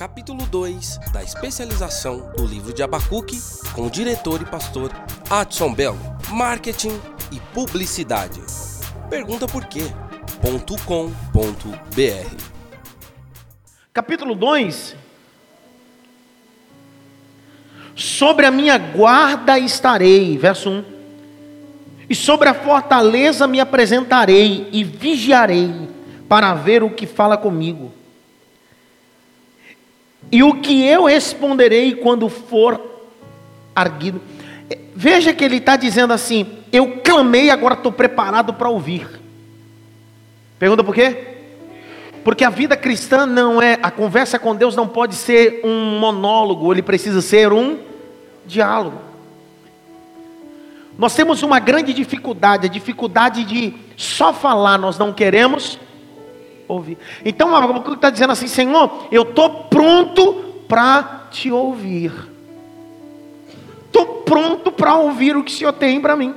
capítulo 2 da especialização do livro de Abacuque com o diretor e pastor Adson Belo, Marketing e Publicidade. Pergunta por quê.com.br Capítulo 2 Sobre a minha guarda estarei, verso 1. E sobre a fortaleza me apresentarei e vigiarei para ver o que fala comigo. E o que eu responderei quando for arguido. Veja que ele está dizendo assim: Eu clamei, agora estou preparado para ouvir. Pergunta por quê? Porque a vida cristã não é, a conversa com Deus não pode ser um monólogo, ele precisa ser um diálogo. Nós temos uma grande dificuldade, a dificuldade de só falar, nós não queremos ouvir. Então, Abacuque está dizendo assim: Senhor, eu estou pronto para te ouvir. Estou pronto para ouvir o que o Senhor tem para mim.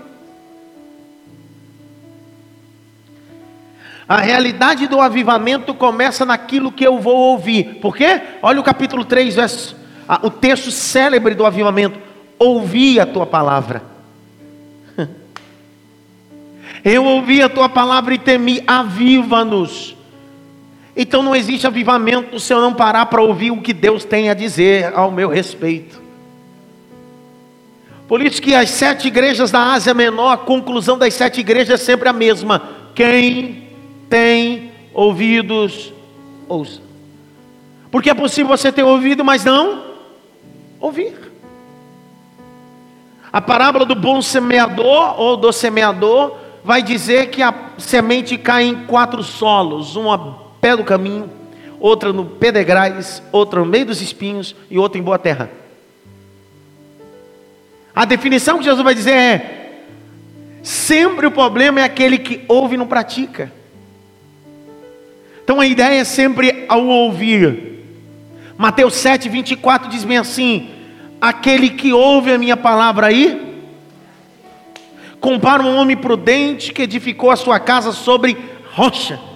A realidade do avivamento começa naquilo que eu vou ouvir. Por quê? Olha o capítulo 3, verso, o texto célebre do avivamento. Ouvi a tua palavra. Eu ouvi a tua palavra e temi, aviva-nos. Então não existe avivamento se eu não parar para ouvir o que Deus tem a dizer ao meu respeito. Por isso que as sete igrejas da Ásia Menor, a conclusão das sete igrejas é sempre a mesma. Quem tem ouvidos, ouça. Porque é possível você ter ouvido, mas não ouvir. A parábola do bom semeador ou do semeador vai dizer que a semente cai em quatro solos, uma pé do caminho, outra no pedregais, outra no meio dos espinhos e outra em boa terra. A definição que Jesus vai dizer é: sempre o problema é aquele que ouve e não pratica. Então a ideia é sempre ao ouvir. Mateus 7, 24 diz bem assim: aquele que ouve a minha palavra aí, compara um homem prudente que edificou a sua casa sobre rocha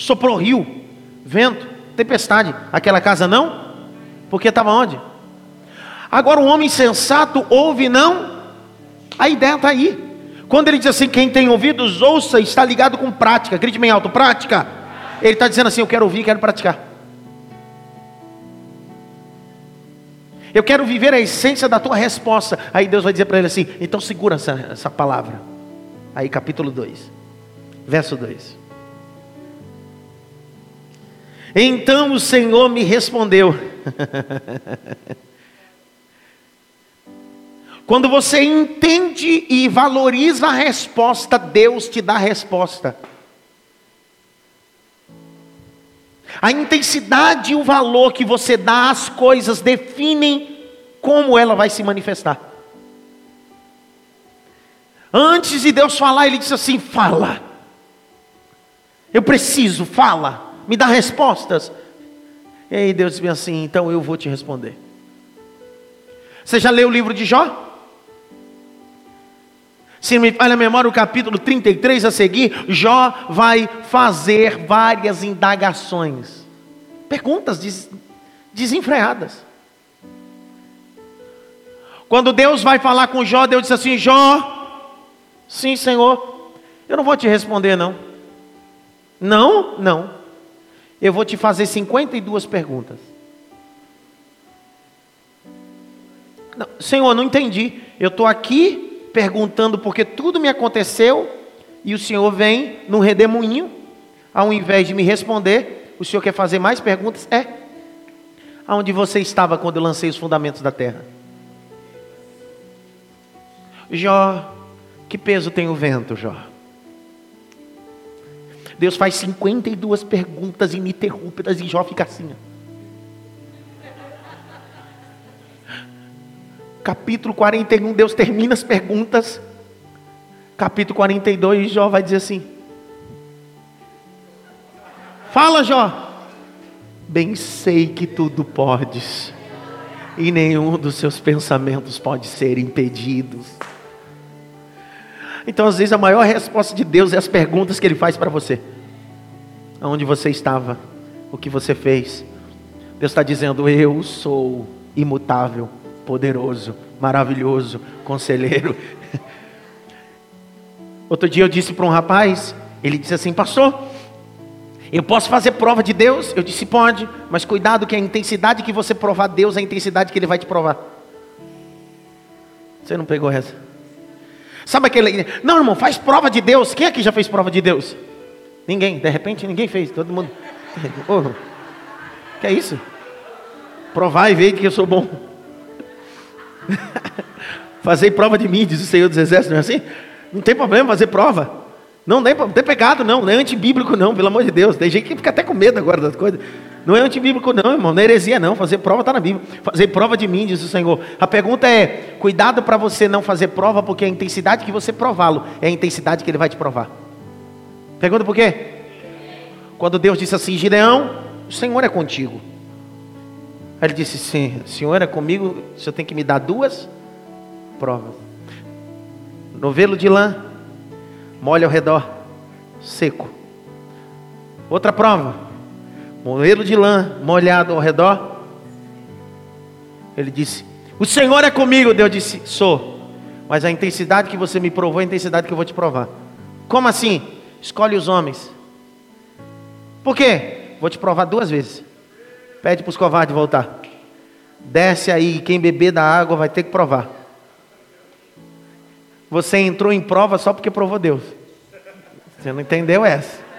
soprou rio, vento, tempestade. Aquela casa não? Porque estava onde? Agora o homem sensato ouve não? A ideia está aí. Quando ele diz assim, quem tem ouvidos, ouça, está ligado com prática. Grite bem alto, prática. Ele está dizendo assim, eu quero ouvir, quero praticar. Eu quero viver a essência da tua resposta. Aí Deus vai dizer para ele assim: então segura essa, essa palavra. Aí, capítulo 2, verso 2. Então o Senhor me respondeu. Quando você entende e valoriza a resposta, Deus te dá a resposta. A intensidade e o valor que você dá às coisas definem como ela vai se manifestar. Antes de Deus falar, Ele disse assim: fala. Eu preciso, fala me dá respostas. E aí Deus diz assim: então eu vou te responder. Você já leu o livro de Jó? Se me falha a memória, o capítulo 33 a seguir, Jó vai fazer várias indagações, perguntas des, desenfreadas. Quando Deus vai falar com Jó, Deus diz assim: Jó, sim, Senhor, eu não vou te responder, não. Não, não eu vou te fazer 52 perguntas. Não, Senhor, não entendi. Eu estou aqui perguntando porque tudo me aconteceu e o Senhor vem num redemoinho, ao invés de me responder, o Senhor quer fazer mais perguntas? É. Aonde você estava quando eu lancei os fundamentos da terra? Jó, que peso tem o vento, Jó? Deus faz 52 perguntas ininterruptas e Jó fica assim. Capítulo 41, Deus termina as perguntas. Capítulo 42, Jó vai dizer assim: Fala, Jó. Bem sei que tudo podes, e nenhum dos seus pensamentos pode ser impedido. Então, às vezes, a maior resposta de Deus é as perguntas que Ele faz para você: Aonde você estava? O que você fez? Deus está dizendo: Eu sou imutável, poderoso, maravilhoso, conselheiro. Outro dia eu disse para um rapaz, ele disse assim: Pastor, eu posso fazer prova de Deus? Eu disse: Pode, mas cuidado que a intensidade que você provar Deus é a intensidade que Ele vai te provar. Você não pegou essa? Sabe aquele. Não, irmão, faz prova de Deus. Quem aqui já fez prova de Deus? Ninguém, de repente ninguém fez, todo mundo. Oh, que é isso? Provar e ver que eu sou bom. fazer prova de mim, diz o Senhor dos Exércitos, não é assim? Não tem problema fazer prova. Não tem, tem pecado, não. Não é antibíblico, não, pelo amor de Deus. Tem gente que fica até com medo agora das coisas. Não é antibíblico, não, irmão. Não é heresia, não. Fazer prova está na Bíblia. Fazer prova de mim, diz o Senhor. A pergunta é: cuidado para você não fazer prova, porque a intensidade que você prová-lo é a intensidade que ele vai te provar. Pergunta por quê? Quando Deus disse assim: Gideão, o Senhor é contigo. Aí ele disse: Sim, o Senhor é comigo, o Senhor tem que me dar duas provas. Novelo de lã, molha ao redor, seco. Outra prova, novelo de lã, molhado ao redor. Ele disse: O Senhor é comigo. Deus disse: Sou. Mas a intensidade que você me provou é a intensidade que eu vou te provar. Como assim? Escolhe os homens. Por quê? Vou te provar duas vezes. Pede para os covardes voltar. Desce aí, quem beber da água vai ter que provar. Você entrou em prova só porque provou Deus. Você não entendeu essa?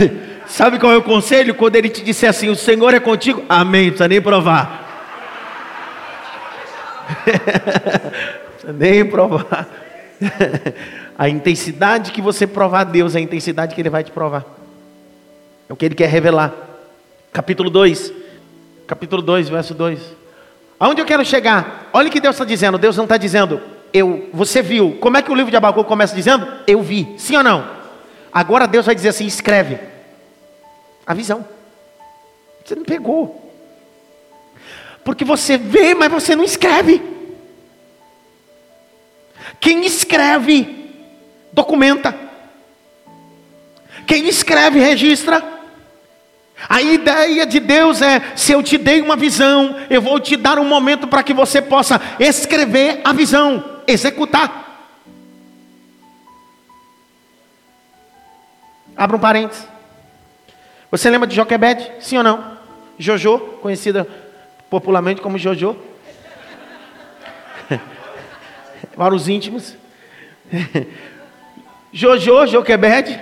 Sabe qual é o conselho? Quando ele te disser assim: O Senhor é contigo, amém, não precisa nem provar. nem provar. A intensidade que você provar a Deus é a intensidade que Ele vai te provar. É o que Ele quer revelar. Capítulo 2. Capítulo 2, verso 2. Aonde eu quero chegar? Olha o que Deus está dizendo. Deus não está dizendo, eu, você viu. Como é que o livro de Abacuque começa dizendo? Eu vi. Sim ou não? Agora Deus vai dizer assim: escreve. A visão. Você não pegou. Porque você vê, mas você não escreve. Quem escreve documenta. Quem escreve, registra. A ideia de Deus é: se eu te dei uma visão, eu vou te dar um momento para que você possa escrever a visão, executar. Abra um parênteses. Você lembra de Joquebede? Sim ou não? Jojo, conhecida popularmente como Jojo. Para os íntimos. Jojo, Joquebede.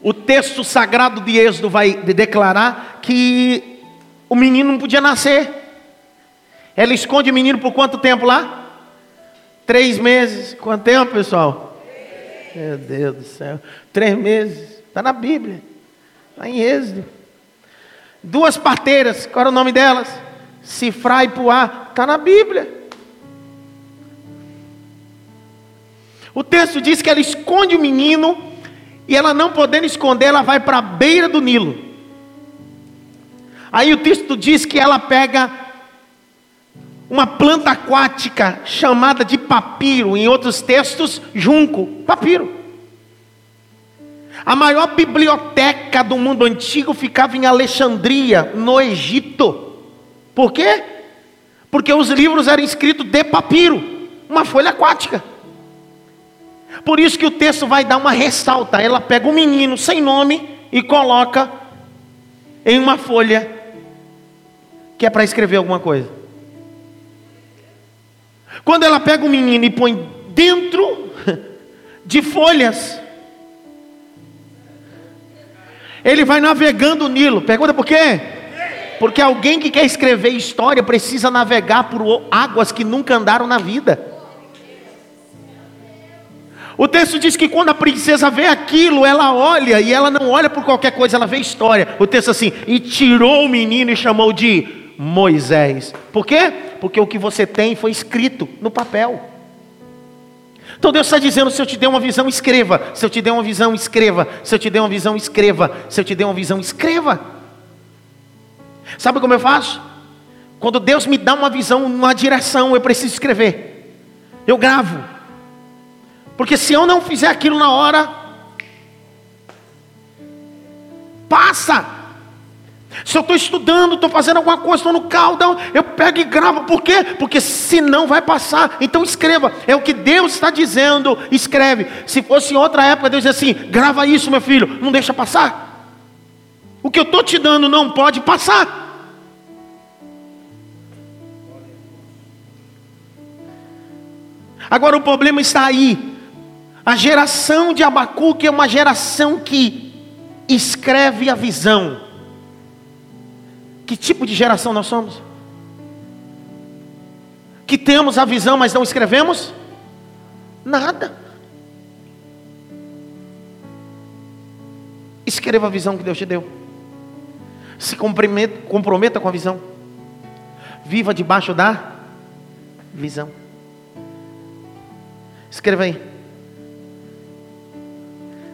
O texto sagrado de Êxodo vai declarar que o menino não podia nascer. Ela esconde o menino por quanto tempo lá? Três meses. Quanto tempo, pessoal? Meu Deus do céu. Três meses. Está na Bíblia. Está em Êxodo. Duas parteiras. Qual era o nome delas? Cifra e Puá. Está na Bíblia. O texto diz que ela esconde o menino e ela não podendo esconder, ela vai para a beira do Nilo. Aí o texto diz que ela pega uma planta aquática chamada de papiro, em outros textos, junco, papiro. A maior biblioteca do mundo antigo ficava em Alexandria, no Egito. Por quê? Porque os livros eram escritos de papiro, uma folha aquática. Por isso que o texto vai dar uma ressalta. Ela pega um menino sem nome e coloca em uma folha que é para escrever alguma coisa. Quando ela pega o menino e põe dentro de folhas, ele vai navegando o Nilo. Pergunta por quê? Porque alguém que quer escrever história precisa navegar por águas que nunca andaram na vida. O texto diz que quando a princesa vê aquilo, ela olha e ela não olha por qualquer coisa, ela vê história. O texto assim, e tirou o menino e chamou de Moisés. Por quê? Porque o que você tem foi escrito no papel. Então Deus está dizendo: se eu te der uma visão, escreva. Se eu te der uma visão, escreva. Se eu te der uma visão, escreva. Se eu te der uma visão, escreva. Sabe como eu faço? Quando Deus me dá uma visão, uma direção, eu preciso escrever. Eu gravo. Porque se eu não fizer aquilo na hora, passa. Se eu estou estudando, estou fazendo alguma coisa, estou no carro, não, eu pego e gravo. Por quê? Porque senão vai passar. Então escreva. É o que Deus está dizendo. Escreve. Se fosse em outra época, Deus dizia assim: grava isso, meu filho, não deixa passar. O que eu estou te dando não pode passar. Agora o problema está aí. A geração de Abacuque é uma geração que escreve a visão. Que tipo de geração nós somos? Que temos a visão, mas não escrevemos? Nada. Escreva a visão que Deus te deu. Se comprometa com a visão. Viva debaixo da visão. Escreva aí.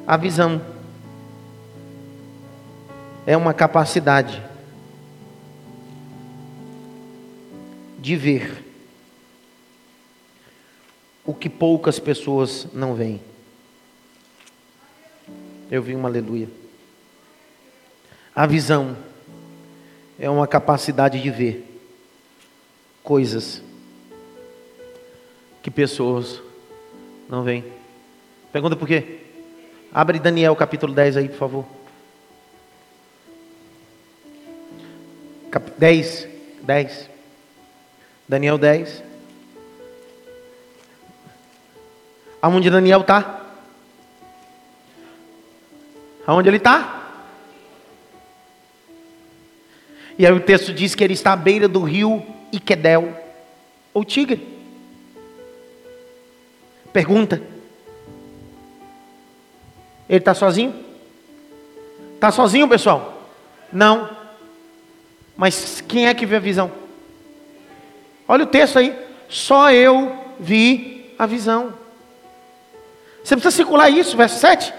A visão é uma capacidade de ver o que poucas pessoas não veem. Eu vi uma aleluia. A visão é uma capacidade de ver coisas que pessoas não veem. Pergunta por quê? Abre Daniel capítulo 10 aí, por favor. Cap 10, 10. Daniel 10. Aonde Daniel está? Aonde ele está? E aí o texto diz que ele está à beira do rio Iquedel, ou Tigre. Pergunta: Ele está sozinho? Está sozinho, pessoal? Não. Mas quem é que vê a visão? Olha o texto aí. Só eu vi a visão. Você precisa circular isso, verso 7.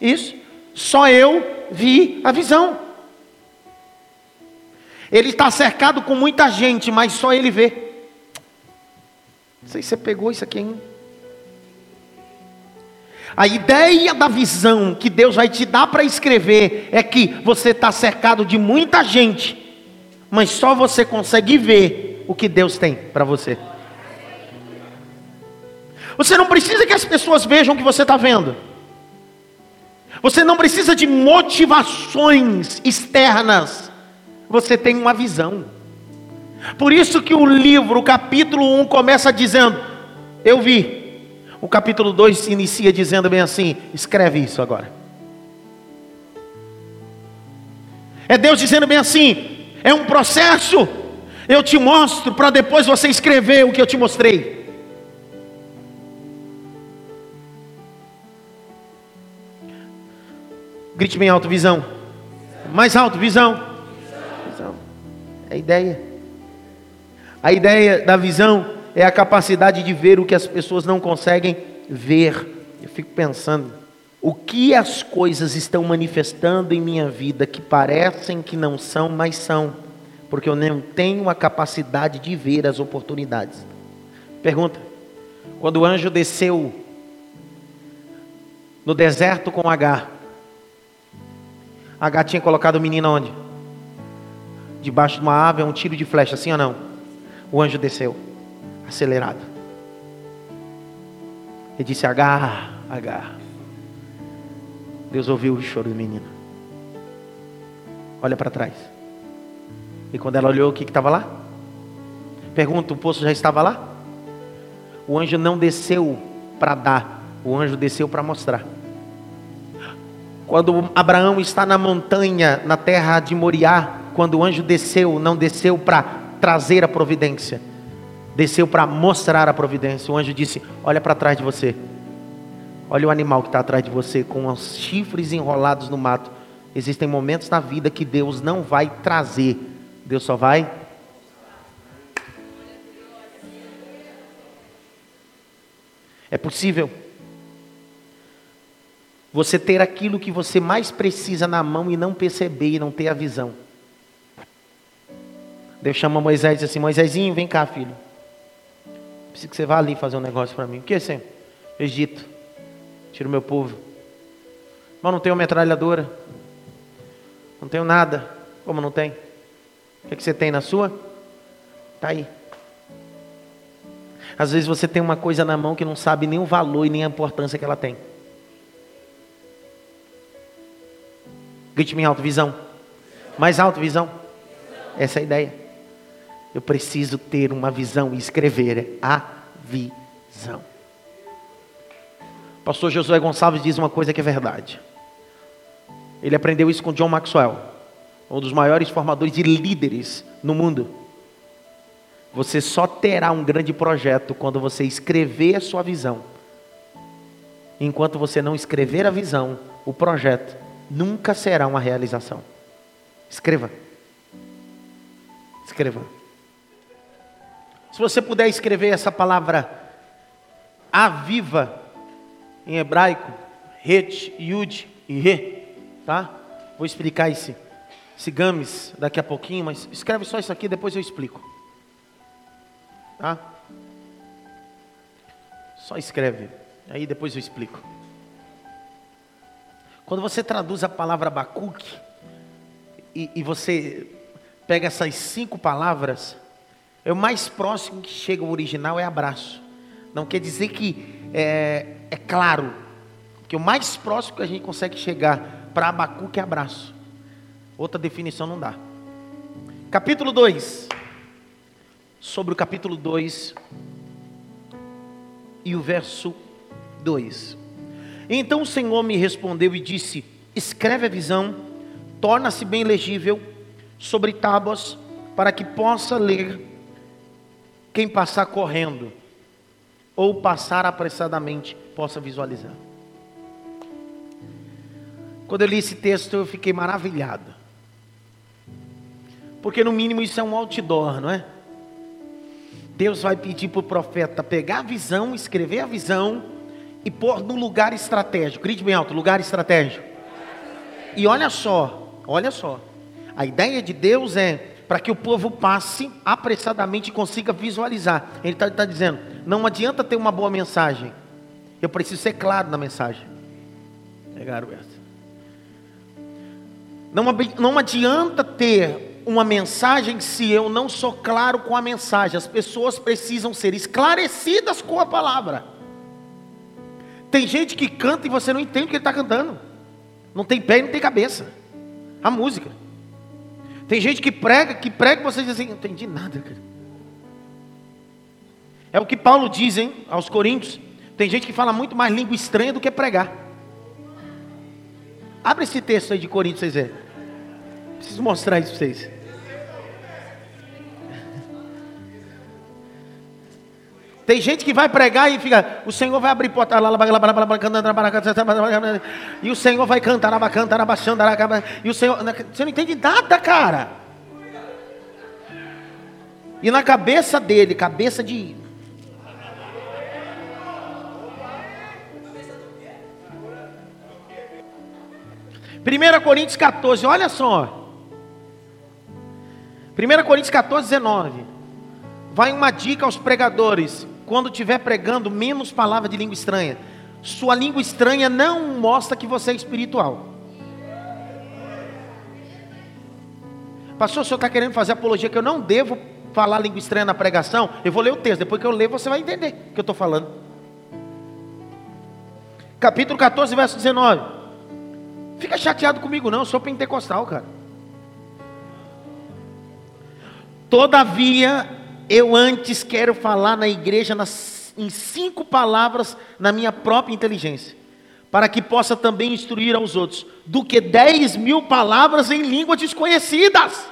Isso. Só eu vi a visão. Ele está cercado com muita gente, mas só ele vê. Não sei se você pegou isso aqui ainda. A ideia da visão que Deus vai te dar para escrever é que você está cercado de muita gente, mas só você consegue ver o que Deus tem para você. Você não precisa que as pessoas vejam o que você está vendo. Você não precisa de motivações externas. Você tem uma visão. Por isso que o livro, o capítulo 1, começa dizendo: Eu vi. O capítulo 2 se inicia dizendo bem assim: Escreve isso agora. É Deus dizendo bem assim: É um processo. Eu te mostro para depois você escrever o que eu te mostrei. Grite bem alto, visão. Mais alto, visão. visão. É a ideia. A ideia da visão é a capacidade de ver o que as pessoas não conseguem ver. Eu fico pensando, o que as coisas estão manifestando em minha vida que parecem que não são, mas são porque eu não tenho a capacidade de ver as oportunidades. Pergunta: quando o anjo desceu no deserto com H, H tinha colocado o menino onde? Debaixo de uma ave, é um tiro de flecha, assim ou não? O anjo desceu, acelerado. Ele disse: H, H. Deus ouviu o choro do menino. Olha para trás. E quando ela olhou, o que estava lá? Pergunta: o poço já estava lá? O anjo não desceu para dar, o anjo desceu para mostrar. Quando Abraão está na montanha, na terra de Moriá, quando o anjo desceu, não desceu para trazer a providência, desceu para mostrar a providência. O anjo disse: Olha para trás de você, olha o animal que está atrás de você, com os chifres enrolados no mato. Existem momentos na vida que Deus não vai trazer Deus só vai. É possível você ter aquilo que você mais precisa na mão e não perceber e não ter a visão. Deus chama Moisés e diz assim: Moisésinho, vem cá, filho. Preciso que você vá ali fazer um negócio para mim. O que é, Senhor? Egito. Tira o meu povo. Mas não tenho metralhadora. Não tenho nada. Como não tem? O que, é que você tem na sua? Está aí. Às vezes você tem uma coisa na mão que não sabe nem o valor e nem a importância que ela tem. Grite minha alto, visão. Mais alto, visão. Essa é a ideia. Eu preciso ter uma visão e escrever a visão. Pastor Josué Gonçalves diz uma coisa que é verdade. Ele aprendeu isso com John Maxwell, um dos maiores formadores de líderes no mundo. Você só terá um grande projeto quando você escrever a sua visão. Enquanto você não escrever a visão, o projeto nunca será uma realização. Escreva. Escreva. Se você puder escrever essa palavra aviva em hebraico, het, yud e re, tá? Vou explicar esse, esse games daqui a pouquinho, mas escreve só isso aqui, depois eu explico. Tá? Só escreve, aí depois eu explico. Quando você traduz a palavra Abacuque, e, e você pega essas cinco palavras, é o mais próximo que chega ao original é abraço. Não quer dizer que é, é claro, que o mais próximo que a gente consegue chegar para Abacuque é abraço. Outra definição não dá. Capítulo 2. Sobre o capítulo 2 e o verso 2. Então o Senhor me respondeu e disse: Escreve a visão, torna-se bem legível sobre tábuas, para que possa ler quem passar correndo ou passar apressadamente possa visualizar. Quando eu li esse texto, eu fiquei maravilhado. Porque no mínimo isso é um outdoor, não é? Deus vai pedir para o profeta pegar a visão, escrever a visão e pôr no lugar estratégico. Grite bem alto, lugar estratégico. E olha só, olha só. A ideia de Deus é para que o povo passe apressadamente e consiga visualizar. Ele está tá dizendo: não adianta ter uma boa mensagem, eu preciso ser claro na mensagem. Pegaram essa. Não, não adianta ter uma mensagem se eu não sou claro com a mensagem. As pessoas precisam ser esclarecidas com a palavra. Tem gente que canta e você não entende o que ele está cantando. Não tem pé e não tem cabeça. A música. Tem gente que prega, que prega e você diz assim, não entendi nada, cara. É o que Paulo diz, hein, aos Coríntios. Tem gente que fala muito mais língua estranha do que pregar. Abre esse texto aí de Coríntios, vocês verem. Preciso mostrar isso para vocês. Tem gente que vai pregar e fica, o Senhor vai abrir porta e o Senhor vai cantar, e o Senhor, você não entende nada, cara. E na cabeça dele, cabeça de 1 Coríntios 14, olha só. 1 Coríntios 14, 19. Vai uma dica aos pregadores. Quando estiver pregando, menos palavra de língua estranha. Sua língua estranha não mostra que você é espiritual. Pastor, o senhor está querendo fazer apologia que eu não devo falar língua estranha na pregação? Eu vou ler o texto, depois que eu ler, você vai entender o que eu estou falando. Capítulo 14, verso 19. Fica chateado comigo, não, eu sou pentecostal, cara. Todavia, eu antes quero falar na igreja nas, em cinco palavras na minha própria inteligência, para que possa também instruir aos outros, do que dez mil palavras em línguas desconhecidas.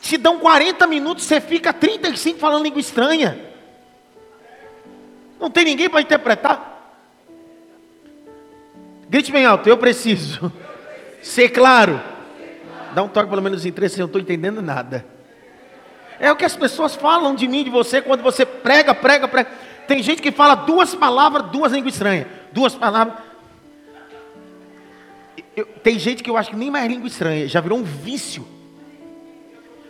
Te dão 40 minutos, você fica 35 falando língua estranha. Não tem ninguém para interpretar. Grite bem alto, eu preciso ser claro. Dá um toque pelo menos em três, eu não estou entendendo nada. É o que as pessoas falam de mim, de você, quando você prega, prega, prega. Tem gente que fala duas palavras, duas línguas estranhas. Duas palavras. Eu, tem gente que eu acho que nem mais língua estranha, já virou um vício.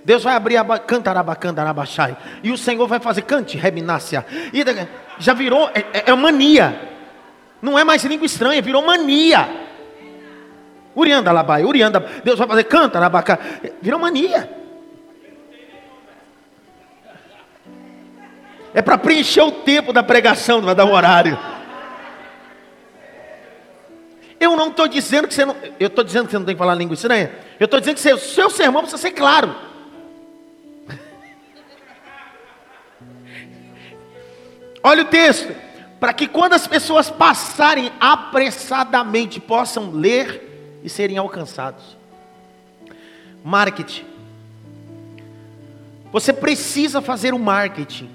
Deus vai abrir a cantarabacandarabaxai. E o Senhor vai fazer cante, reminácia. E já virou, é, é, é mania. Não é mais língua estranha, virou mania. Urianda labai, Urianda. Deus vai fazer canta, rabaca. Virou mania. É para preencher o tempo da pregação, vai dar um horário. Eu não estou dizendo que você não. Eu estou dizendo que você não tem que falar língua estranha. Eu estou dizendo que o seu sermão precisa ser claro. Olha o texto. Para que quando as pessoas passarem apressadamente possam ler e serem alcançados. Marketing. Você precisa fazer o marketing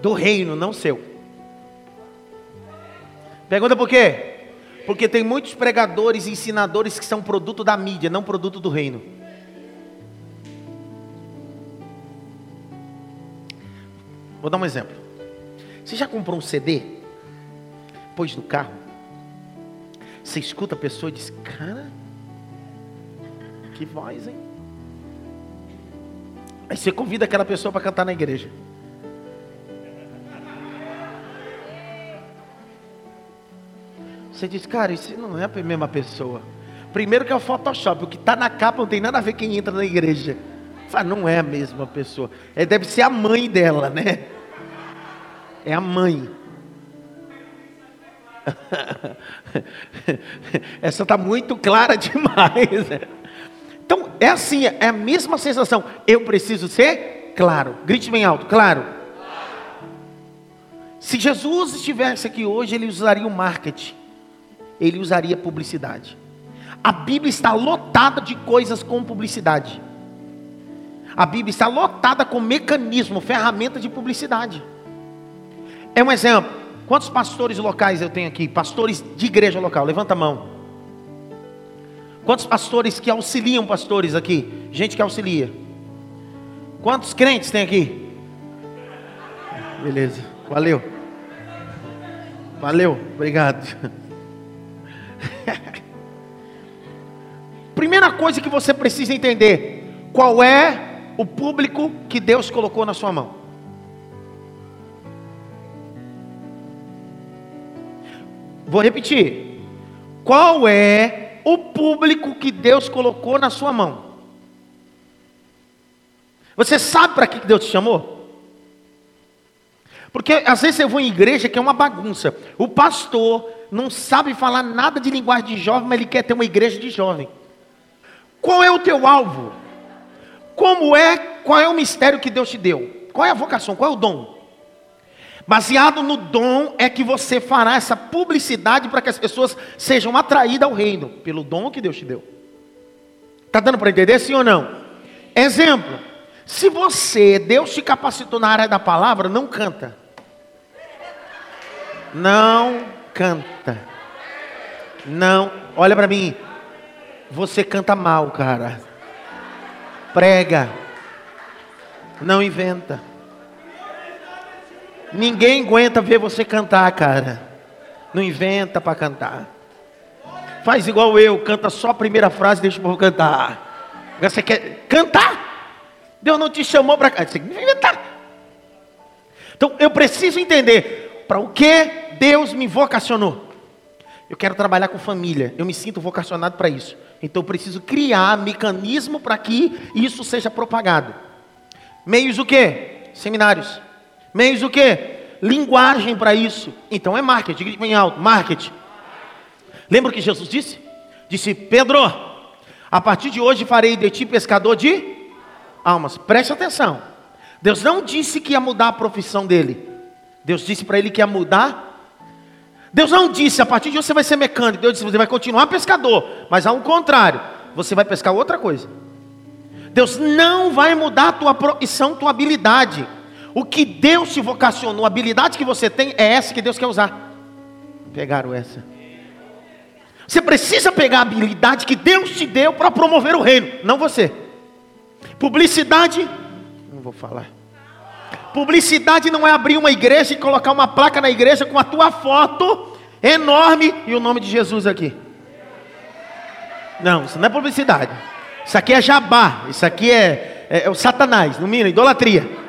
do reino, não seu. Pergunta por quê? Porque tem muitos pregadores e ensinadores que são produto da mídia, não produto do reino. Vou dar um exemplo. Você já comprou um CD? Pôs no carro? Você escuta a pessoa e diz: Cara, que voz, hein? Aí você convida aquela pessoa para cantar na igreja. Você diz, cara, isso não é a mesma pessoa. Primeiro que é o Photoshop, o que está na capa não tem nada a ver quem entra na igreja. Fala, não é a mesma pessoa. É, deve ser a mãe dela, né? É a mãe. Essa está muito clara demais. Então, é assim, é a mesma sensação. Eu preciso ser claro. Grite bem alto, claro. Se Jesus estivesse aqui hoje, ele usaria o marketing ele usaria publicidade. A Bíblia está lotada de coisas com publicidade. A Bíblia está lotada com mecanismo, ferramenta de publicidade. É um exemplo. Quantos pastores locais eu tenho aqui? Pastores de igreja local, levanta a mão. Quantos pastores que auxiliam pastores aqui? Gente que auxilia. Quantos crentes tem aqui? Beleza, valeu. Valeu, obrigado. Primeira coisa que você precisa entender: qual é o público que Deus colocou na sua mão? Vou repetir. Qual é o público que Deus colocou na sua mão? Você sabe para que Deus te chamou? Porque às vezes eu vou em igreja que é uma bagunça. O pastor não sabe falar nada de linguagem de jovem, mas ele quer ter uma igreja de jovem. Qual é o teu alvo? Como é, qual é o mistério que Deus te deu? Qual é a vocação? Qual é o dom? Baseado no dom é que você fará essa publicidade para que as pessoas sejam atraídas ao reino, pelo dom que Deus te deu. Está dando para entender sim ou não? Exemplo: se você, Deus te capacitou na área da palavra, não canta. Não canta. Não, olha para mim. Você canta mal, cara. Prega. Não inventa. Ninguém aguenta ver você cantar, cara. Não inventa para cantar. Faz igual eu, canta só a primeira frase e deixa o povo cantar. Você quer cantar? Deus não te chamou para cá. Você inventar. Então eu preciso entender para o que Deus me vocacionou. Eu quero trabalhar com família. Eu me sinto vocacionado para isso. Então eu preciso criar mecanismo para que isso seja propagado. Meios o quê? Seminários. Meios o quê? Linguagem para isso. Então é marketing. Grite bem alto. Marketing. Lembra o que Jesus disse? Disse, Pedro, a partir de hoje farei de ti pescador de almas. Preste atenção. Deus não disse que ia mudar a profissão dele. Deus disse para ele que ia mudar Deus não disse, a partir de hoje você vai ser mecânico. Deus disse, você vai continuar pescador. Mas ao contrário, você vai pescar outra coisa. Deus não vai mudar a tua profissão, tua habilidade. O que Deus te vocacionou, a habilidade que você tem, é essa que Deus quer usar. Pegaram essa. Você precisa pegar a habilidade que Deus te deu para promover o reino, não você. Publicidade, não vou falar. Publicidade não é abrir uma igreja e colocar uma placa na igreja com a tua foto enorme e o nome de Jesus aqui. Não, isso não é publicidade. Isso aqui é jabá. Isso aqui é, é, é o Satanás, no mínimo, idolatria.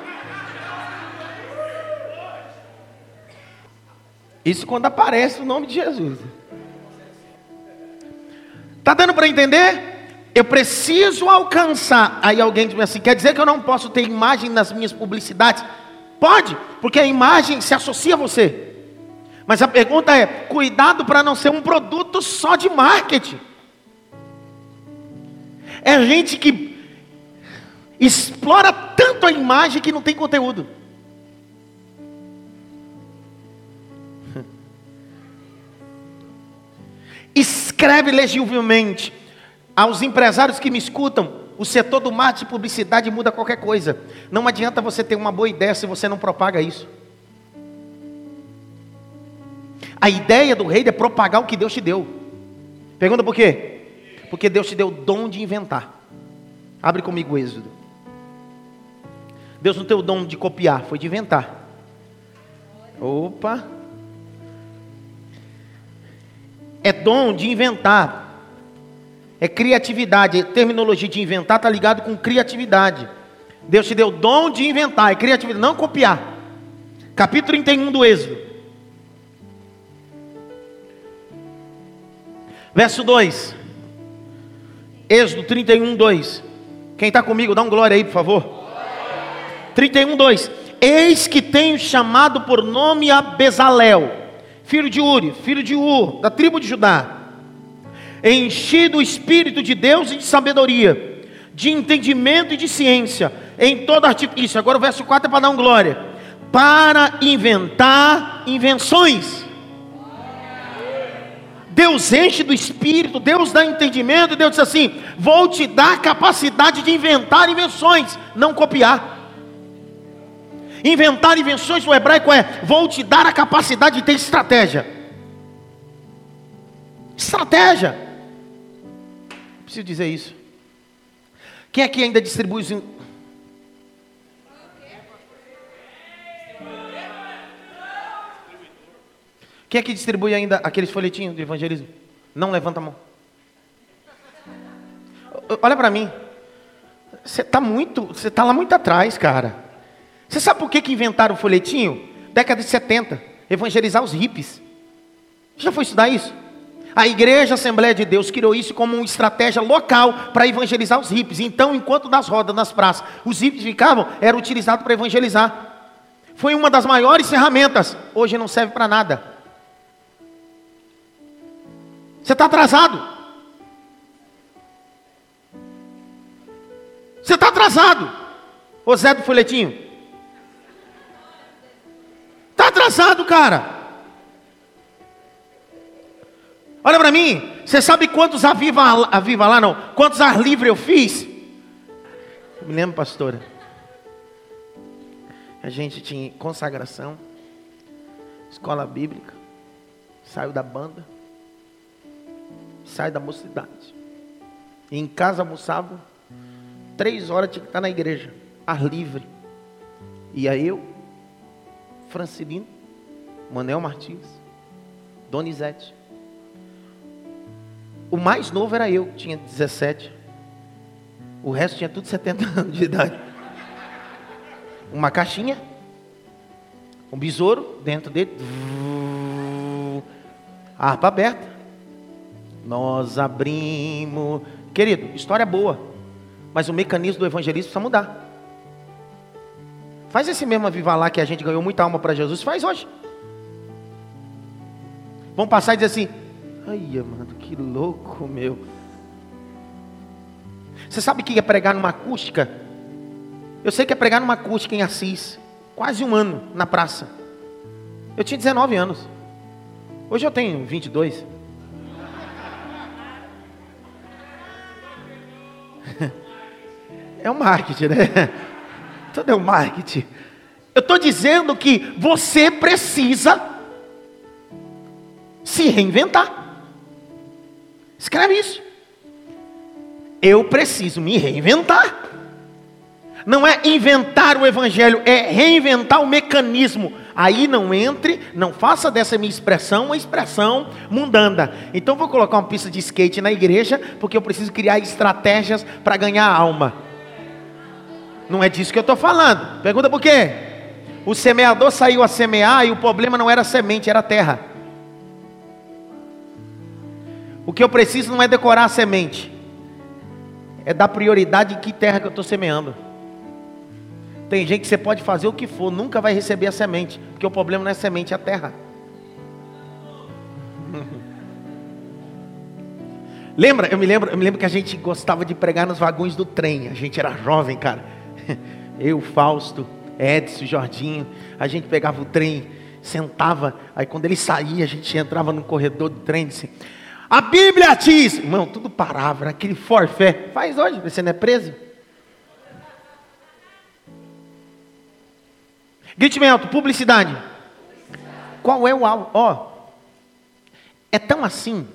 Isso quando aparece o nome de Jesus. Tá dando para entender? Eu preciso alcançar. Aí alguém diz assim: quer dizer que eu não posso ter imagem nas minhas publicidades? Pode, porque a imagem se associa a você. Mas a pergunta é: cuidado para não ser um produto só de marketing. É gente que explora tanto a imagem que não tem conteúdo. Escreve legivelmente aos empresários que me escutam. O setor do marketing e publicidade muda qualquer coisa. Não adianta você ter uma boa ideia se você não propaga isso. A ideia do rei é propagar o que Deus te deu. Pergunta por quê? Porque Deus te deu o dom de inventar. Abre comigo o Êxodo. Deus não tem o dom de copiar, foi de inventar. Opa. É dom de inventar. É criatividade. Terminologia de inventar está ligado com criatividade. Deus te deu dom de inventar, é criatividade, não copiar. Capítulo 31 do Êxodo. Verso 2. Êxodo 31, 2. Quem está comigo, dá um glória aí, por favor. 31, 2. Eis que tenho chamado por nome a Bezalel, filho de Uri, filho de Ur, da tribo de Judá, enchido o espírito de Deus e de sabedoria, de entendimento e de ciência, em toda artifício. Agora o verso 4 é para dar um glória. Para inventar invenções Deus enche do espírito, Deus dá entendimento, Deus diz assim: vou te dar capacidade de inventar invenções, não copiar. Inventar invenções no hebraico é: vou te dar a capacidade de ter estratégia. Estratégia. Preciso dizer isso. Quem aqui ainda distribui os Quem que distribui ainda aqueles folhetinhos de evangelismo? Não levanta a mão. Olha para mim. Você está muito, você está lá muito atrás, cara. Você sabe por que, que inventaram o folhetinho? Década de 70, evangelizar os hippies. Já foi estudar isso? A igreja Assembleia de Deus criou isso como uma estratégia local para evangelizar os hippies. Então, enquanto nas rodas, nas praças, os hippies ficavam, era utilizado para evangelizar. Foi uma das maiores ferramentas. Hoje não serve para nada. Você está atrasado. Você está atrasado. Ô Zé do folhetinho. Atrasado, cara. Olha para mim. Você sabe quantos aviva, aviva lá não? Quantos ar livre eu fiz? Eu me lembro, pastora. A gente tinha consagração, escola bíblica, saiu da banda sai da mocidade. E em casa almoçava, três horas tinha que estar na igreja, ar livre. Ia eu, Francilino, Manel Martins, Donizete. O mais novo era eu, tinha 17. O resto tinha tudo 70 anos de idade. Uma caixinha, um besouro dentro dele, a harpa aberta. Nós abrimos. Querido, história boa. Mas o mecanismo do evangelismo precisa mudar. Faz esse mesmo avivar lá que a gente ganhou muita alma para Jesus. Faz hoje. Vamos passar e dizer assim: Ai, mano, que louco, meu. Você sabe o que é pregar numa acústica? Eu sei que é pregar numa acústica em Assis. Quase um ano na praça. Eu tinha 19 anos. Hoje eu tenho 22. É um marketing, né? Tudo é um marketing. Eu estou dizendo que você precisa se reinventar. Escreve isso. Eu preciso me reinventar. Não é inventar o evangelho, é reinventar o mecanismo. Aí não entre, não faça dessa minha expressão uma expressão mundana. Então vou colocar uma pista de skate na igreja, porque eu preciso criar estratégias para ganhar alma. Não é disso que eu estou falando. Pergunta por quê? O semeador saiu a semear e o problema não era a semente, era a terra. O que eu preciso não é decorar a semente, é dar prioridade em que terra que eu estou semeando. Tem gente que você pode fazer o que for, nunca vai receber a semente, porque o problema não é semente, é a terra. Lembra? Eu me lembro, eu me lembro que a gente gostava de pregar nos vagões do trem. A gente era jovem, cara. Eu, Fausto, Edson, Jorginho, a gente pegava o trem, sentava, aí quando ele saía, a gente entrava no corredor do trem e disse: A Bíblia diz, irmão, tudo parava, aquele forfé. Faz hoje, você não é preso? Grite bem alto, publicidade. Qual é o alvo? Ó, é tão assim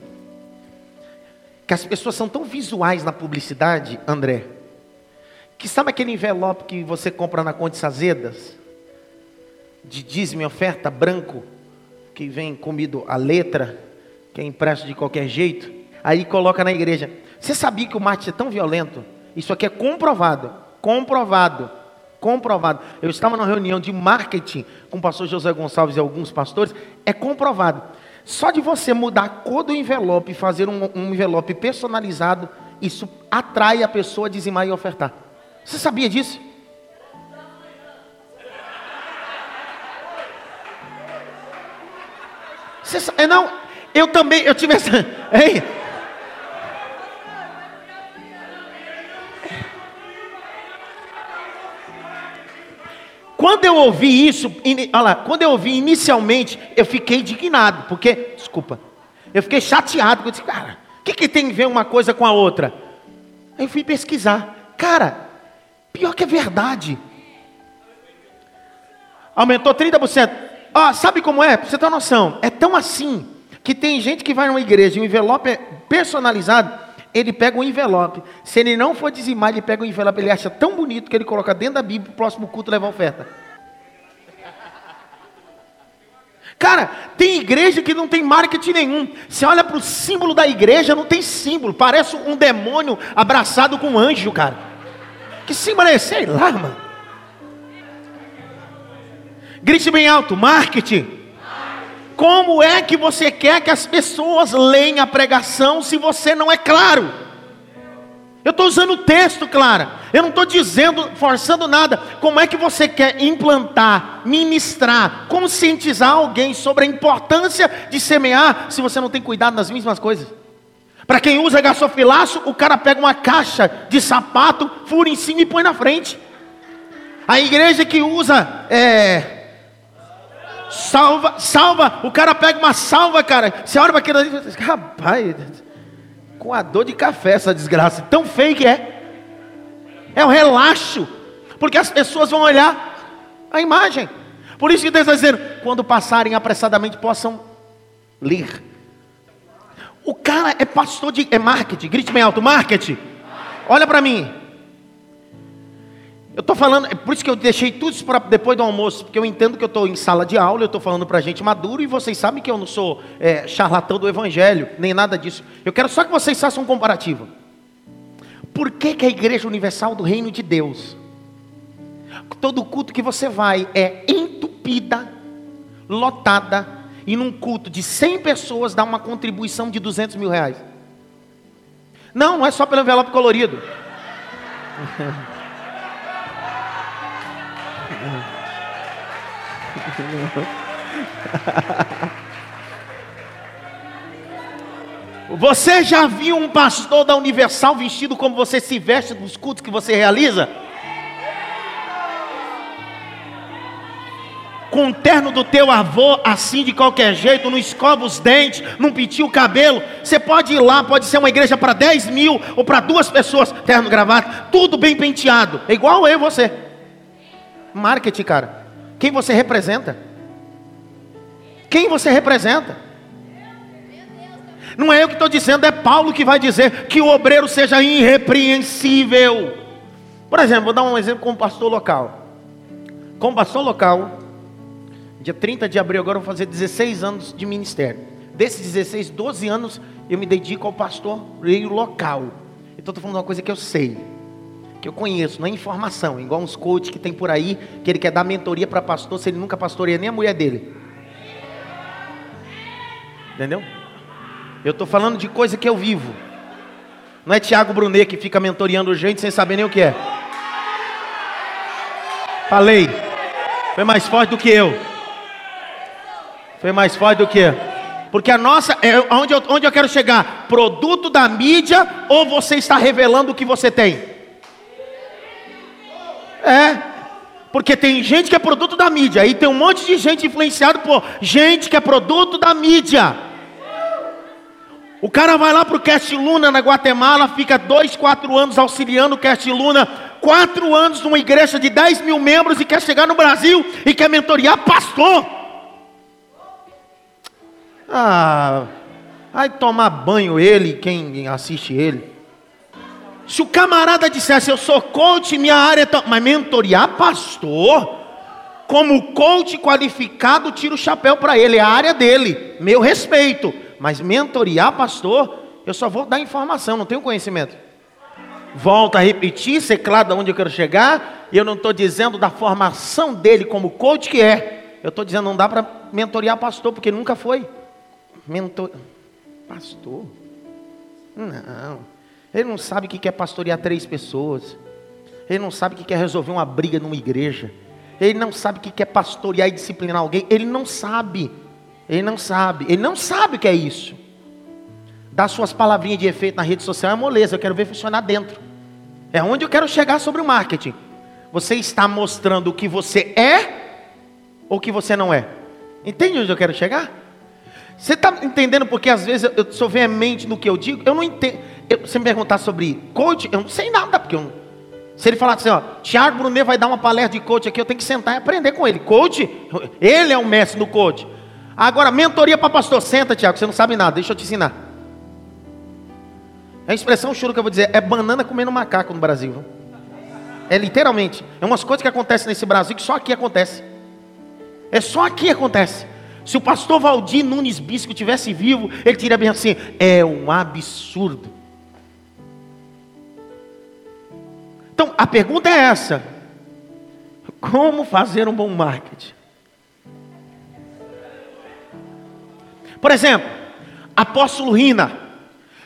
que as pessoas são tão visuais na publicidade, André, que sabe aquele envelope que você compra na Conde Sazedas? De dízimo e oferta branco, que vem comido a letra, que é impresso de qualquer jeito, aí coloca na igreja. Você sabia que o marketing é tão violento? Isso aqui é comprovado, comprovado, comprovado. Eu estava numa reunião de marketing com o pastor José Gonçalves e alguns pastores, é comprovado. Só de você mudar a cor do envelope fazer um, um envelope personalizado, isso atrai a pessoa a dizimar e ofertar. Você sabia disso? Você, é, não, eu também, eu tive essa. Ei, Quando eu ouvi isso, olha lá, quando eu ouvi inicialmente, eu fiquei indignado, porque, desculpa, eu fiquei chateado, eu disse, cara, o que, que tem a ver uma coisa com a outra? Aí eu fui pesquisar, cara, pior que é verdade. Aumentou 30%. Ah, sabe como é? Pra você ter uma noção, é tão assim, que tem gente que vai numa igreja, o envelope é personalizado, ele pega um envelope. Se ele não for dizimar, ele pega um envelope, ele acha tão bonito que ele coloca dentro da Bíblia, o próximo culto leva oferta. Cara, tem igreja que não tem marketing nenhum. Você olha para o símbolo da igreja, não tem símbolo. Parece um demônio abraçado com um anjo, cara. Que símbolo é esse? Sei lá, mano. Grite bem alto, marketing. Como é que você quer que as pessoas leem a pregação se você não é claro? Eu estou usando o texto, Clara. Eu não estou dizendo, forçando nada. Como é que você quer implantar, ministrar, conscientizar alguém sobre a importância de semear se você não tem cuidado nas mesmas coisas? Para quem usa gasofilaço, o cara pega uma caixa de sapato, fura em cima e põe na frente. A igreja que usa é, Salva, salva. O cara pega uma salva, cara. Você olha para aquilo ali e fala, rapaz, com a dor de café essa desgraça. Tão feio que é. É um relaxo. Porque as pessoas vão olhar a imagem. Por isso que Deus está dizendo, quando passarem apressadamente, possam ler. O cara é pastor de é marketing, grite bem alto, marketing. Olha para mim. Eu estou falando, é por isso que eu deixei tudo isso para depois do almoço, porque eu entendo que eu estou em sala de aula, eu estou falando para gente maduro e vocês sabem que eu não sou é, charlatão do evangelho, nem nada disso. Eu quero só que vocês façam um comparativo. Por que, que a Igreja Universal do Reino de Deus, todo culto que você vai é entupida, lotada, e num culto de 100 pessoas dá uma contribuição de 200 mil reais? Não, não é só pelo envelope colorido. Você já viu um pastor da Universal vestido como você se veste nos cultos que você realiza? Com o terno do teu avô, assim de qualquer jeito, não escova os dentes, não pintia o cabelo. Você pode ir lá, pode ser uma igreja para 10 mil ou para duas pessoas, terno gravata, tudo bem penteado. É igual eu e você. Marketing, cara. Quem você representa? Quem você representa? Não é eu que estou dizendo, é Paulo que vai dizer que o obreiro seja irrepreensível. Por exemplo, vou dar um exemplo com o pastor local. Com o pastor local, dia 30 de abril, agora eu vou fazer 16 anos de ministério. Desses 16, 12 anos eu me dedico ao pastoreio local. Então estou falando uma coisa que eu sei. Eu conheço, não é informação, igual uns coaches que tem por aí, que ele quer dar mentoria para pastor, se ele nunca pastoreia nem a mulher dele. Entendeu? Eu estou falando de coisa que eu vivo. Não é Tiago Brunet que fica mentoreando gente sem saber nem o que é. Falei. Foi mais forte do que eu. Foi mais forte do que eu. Porque a nossa, é onde eu, onde eu quero chegar? Produto da mídia ou você está revelando o que você tem? É, porque tem gente que é produto da mídia, e tem um monte de gente influenciado por gente que é produto da mídia. O cara vai lá para o Cast Luna na Guatemala, fica dois, quatro anos auxiliando o Cast Luna, quatro anos numa igreja de 10 mil membros e quer chegar no Brasil e quer mentorear pastor. Ah, vai tomar banho ele, quem assiste ele. Se o camarada dissesse, eu sou coach, minha área é tão... Mas mentorear pastor, como coach qualificado, tira o chapéu para ele, é a área dele, meu respeito. Mas mentorear pastor, eu só vou dar informação, não tenho conhecimento. Volto a repetir, ser claro de onde eu quero chegar, e eu não estou dizendo da formação dele como coach que é. Eu estou dizendo, não dá para mentorear pastor, porque nunca foi. Mentor... Pastor? Não. Ele não sabe o que é pastorear três pessoas. Ele não sabe o que é resolver uma briga numa igreja. Ele não sabe o que é pastorear e disciplinar alguém. Ele não sabe. Ele não sabe. Ele não sabe o que é isso. Dar suas palavrinhas de efeito na rede social é moleza. Eu quero ver funcionar dentro. É onde eu quero chegar sobre o marketing. Você está mostrando o que você é ou o que você não é. Entende onde eu quero chegar? Você está entendendo porque às vezes eu sou veemente no que eu digo? Eu não entendo. Eu, você me perguntar sobre coach, eu não sei nada, porque eu, se ele falar assim, ó, Tiago Brunet vai dar uma palestra de coach aqui, eu tenho que sentar e aprender com ele. Coach, ele é o mestre no coach. Agora, mentoria para pastor, senta, Tiago, você não sabe nada, deixa eu te ensinar. É a expressão choro que eu vou dizer, é banana comendo macaco no Brasil. É literalmente. É umas coisas que acontecem nesse Brasil que só aqui acontece. É só aqui acontece. Se o pastor Valdir Nunes Bisco tivesse vivo, ele diria bem assim: é um absurdo. Então, a pergunta é essa: como fazer um bom marketing? Por exemplo, apóstolo Rina.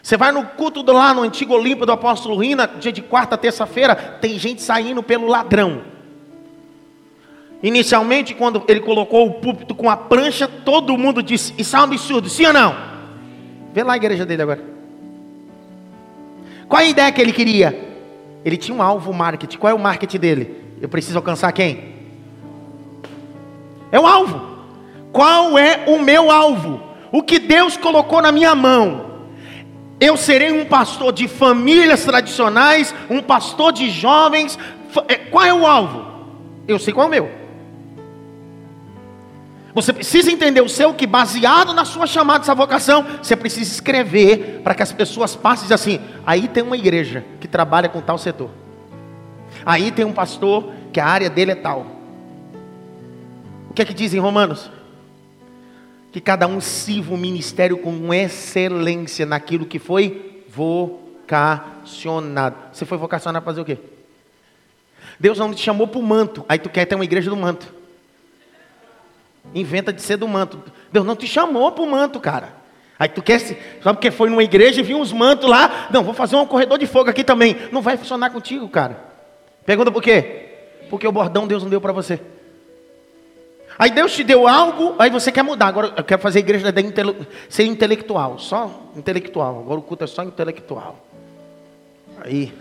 Você vai no culto lá no antigo Olímpio do apóstolo Rina, dia de quarta, terça-feira, tem gente saindo pelo ladrão. Inicialmente, quando ele colocou o púlpito com a prancha, todo mundo disse: Isso é um absurdo, sim ou não? Vê lá a igreja dele agora. Qual a ideia que ele queria? Ele tinha um alvo marketing. Qual é o marketing dele? Eu preciso alcançar quem? É o alvo. Qual é o meu alvo? O que Deus colocou na minha mão. Eu serei um pastor de famílias tradicionais, um pastor de jovens. É, qual é o alvo? Eu sei qual é o meu. Você precisa entender o seu que baseado na sua chamada, essa vocação, você precisa escrever para que as pessoas passem e dizem assim: aí tem uma igreja que trabalha com tal setor. Aí tem um pastor que a área dele é tal. O que é que diz em Romanos? Que cada um sirva o ministério com excelência naquilo que foi vocacionado. Você foi vocacionado para fazer o quê? Deus não te chamou para o manto, aí tu quer ter uma igreja do manto. Inventa de ser do manto. Deus não te chamou para o manto, cara. Aí tu quer, só porque foi numa igreja e viu uns mantos lá. Não, vou fazer um corredor de fogo aqui também. Não vai funcionar contigo, cara. Pergunta por quê? Porque o bordão Deus não deu para você. Aí Deus te deu algo, aí você quer mudar. Agora eu quero fazer a igreja de intele ser intelectual, só intelectual. Agora o culto é só intelectual. Aí.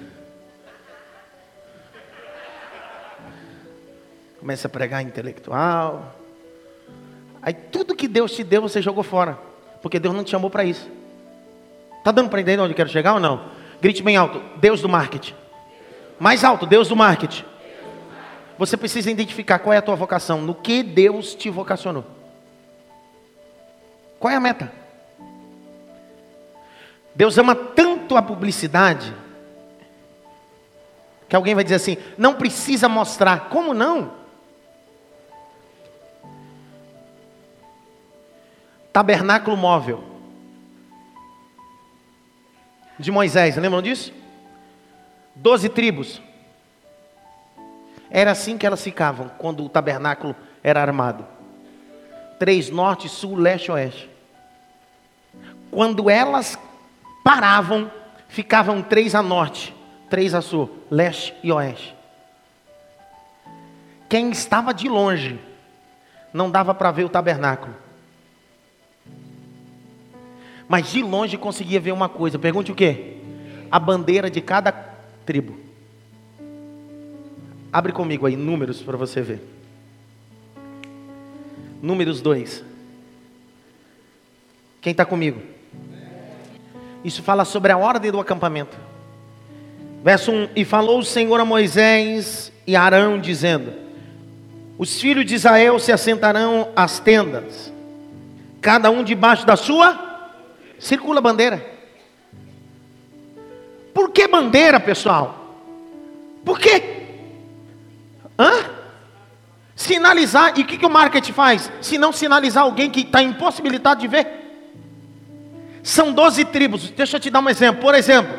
Começa a pregar intelectual. Aí tudo que Deus te deu, você jogou fora. Porque Deus não te chamou para isso. Está dando para entender onde eu quero chegar ou não? Grite bem alto: Deus do marketing. Mais alto: Deus do marketing. Você precisa identificar qual é a tua vocação, no que Deus te vocacionou. Qual é a meta? Deus ama tanto a publicidade que alguém vai dizer assim: não precisa mostrar. Como não? Tabernáculo móvel de Moisés, lembram disso? Doze tribos. Era assim que elas ficavam quando o tabernáculo era armado: três norte, sul, leste, oeste. Quando elas paravam, ficavam três a norte, três a sul, leste e oeste. Quem estava de longe não dava para ver o tabernáculo. Mas de longe conseguia ver uma coisa. Pergunte o quê? A bandeira de cada tribo. Abre comigo aí números para você ver. Números 2. Quem está comigo? Isso fala sobre a ordem do acampamento. Verso 1: E falou o Senhor a Moisés e Arão, dizendo: Os filhos de Israel se assentarão às tendas, cada um debaixo da sua, circula bandeira. Por que bandeira, pessoal? Por quê? Hã? Sinalizar, e o que, que o marketing faz? Se não sinalizar alguém que está impossibilitado de ver. São 12 tribos, deixa eu te dar um exemplo. Por exemplo,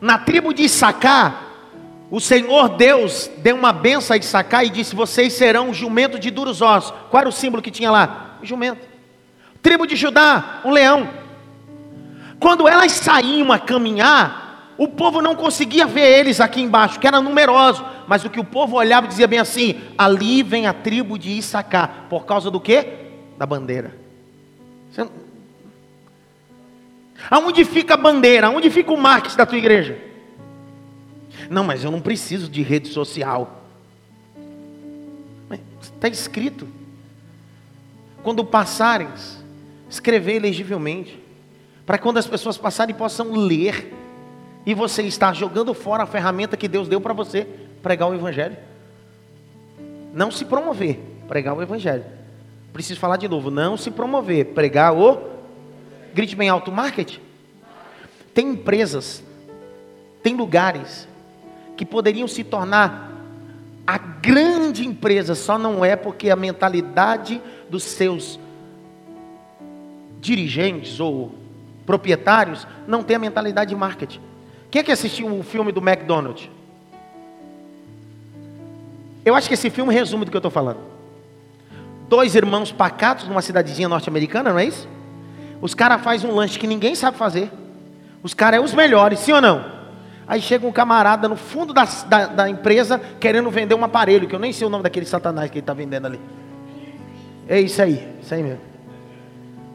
na tribo de Issacar, o Senhor Deus deu uma benção a Issacar e disse: Vocês serão um jumento de duros ossos. Qual era o símbolo que tinha lá? jumento. Tribo de Judá, um leão. Quando elas saíam a caminhar, o povo não conseguia ver eles aqui embaixo, que eram numerosos. Mas o que o povo olhava dizia bem assim: ali vem a tribo de Issacar. Por causa do quê? Da bandeira. Você... Aonde fica a bandeira? Aonde fica o marketing da tua igreja? Não, mas eu não preciso de rede social. Está escrito. Quando passarem, escrever legivelmente. Para quando as pessoas passarem possam ler. E você está jogando fora a ferramenta que Deus deu para você pregar o Evangelho. Não se promover, pregar o Evangelho. Preciso falar de novo, não se promover, pregar o. Grite bem alto, marketing. Tem empresas, tem lugares que poderiam se tornar a grande empresa, só não é porque a mentalidade dos seus dirigentes ou proprietários não tem a mentalidade de marketing. Quem é que assistiu o filme do McDonald's? Eu acho que esse filme resume do que eu estou falando. Dois irmãos pacatos numa cidadezinha norte-americana, não é isso? Os caras fazem um lanche que ninguém sabe fazer. Os caras é os melhores, sim ou não? Aí chega um camarada no fundo da, da, da, empresa querendo vender um aparelho, que eu nem sei o nome daquele satanás que ele está vendendo ali. É isso aí, isso aí mesmo.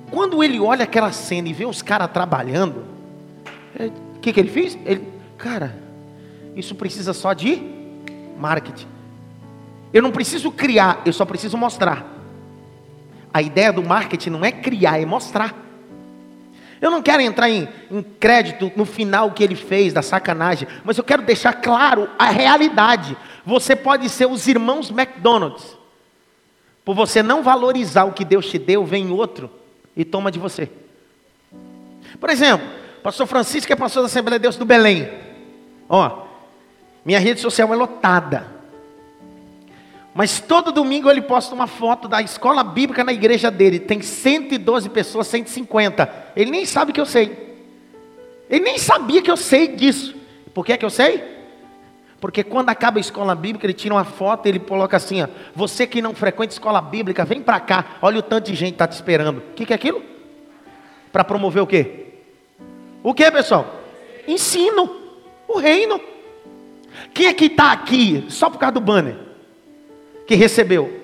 Quando ele olha aquela cena e vê os caras trabalhando, o que, que ele fez? Ele, cara, isso precisa só de marketing. Eu não preciso criar, eu só preciso mostrar. A ideia do marketing não é criar, é mostrar. Eu não quero entrar em, em, crédito no final que ele fez, da sacanagem, mas eu quero deixar claro a realidade. Você pode ser os irmãos McDonald's. Por você não valorizar o que Deus te deu, vem outro e toma de você. Por exemplo, pastor Francisco é pastor da Assembleia de Deus do Belém. Ó, minha rede social é lotada. Mas todo domingo ele posta uma foto da escola bíblica na igreja dele. Tem 112 pessoas, 150. Ele nem sabe que eu sei. Ele nem sabia que eu sei disso. Por que é que eu sei? Porque quando acaba a escola bíblica, ele tira uma foto e ele coloca assim: ó, Você que não frequenta escola bíblica, vem para cá. Olha o tanto de gente está te esperando. O que, que é aquilo? Para promover o quê? O que, pessoal? Ensino. O reino. Quem é que está aqui só por causa do banner? que recebeu.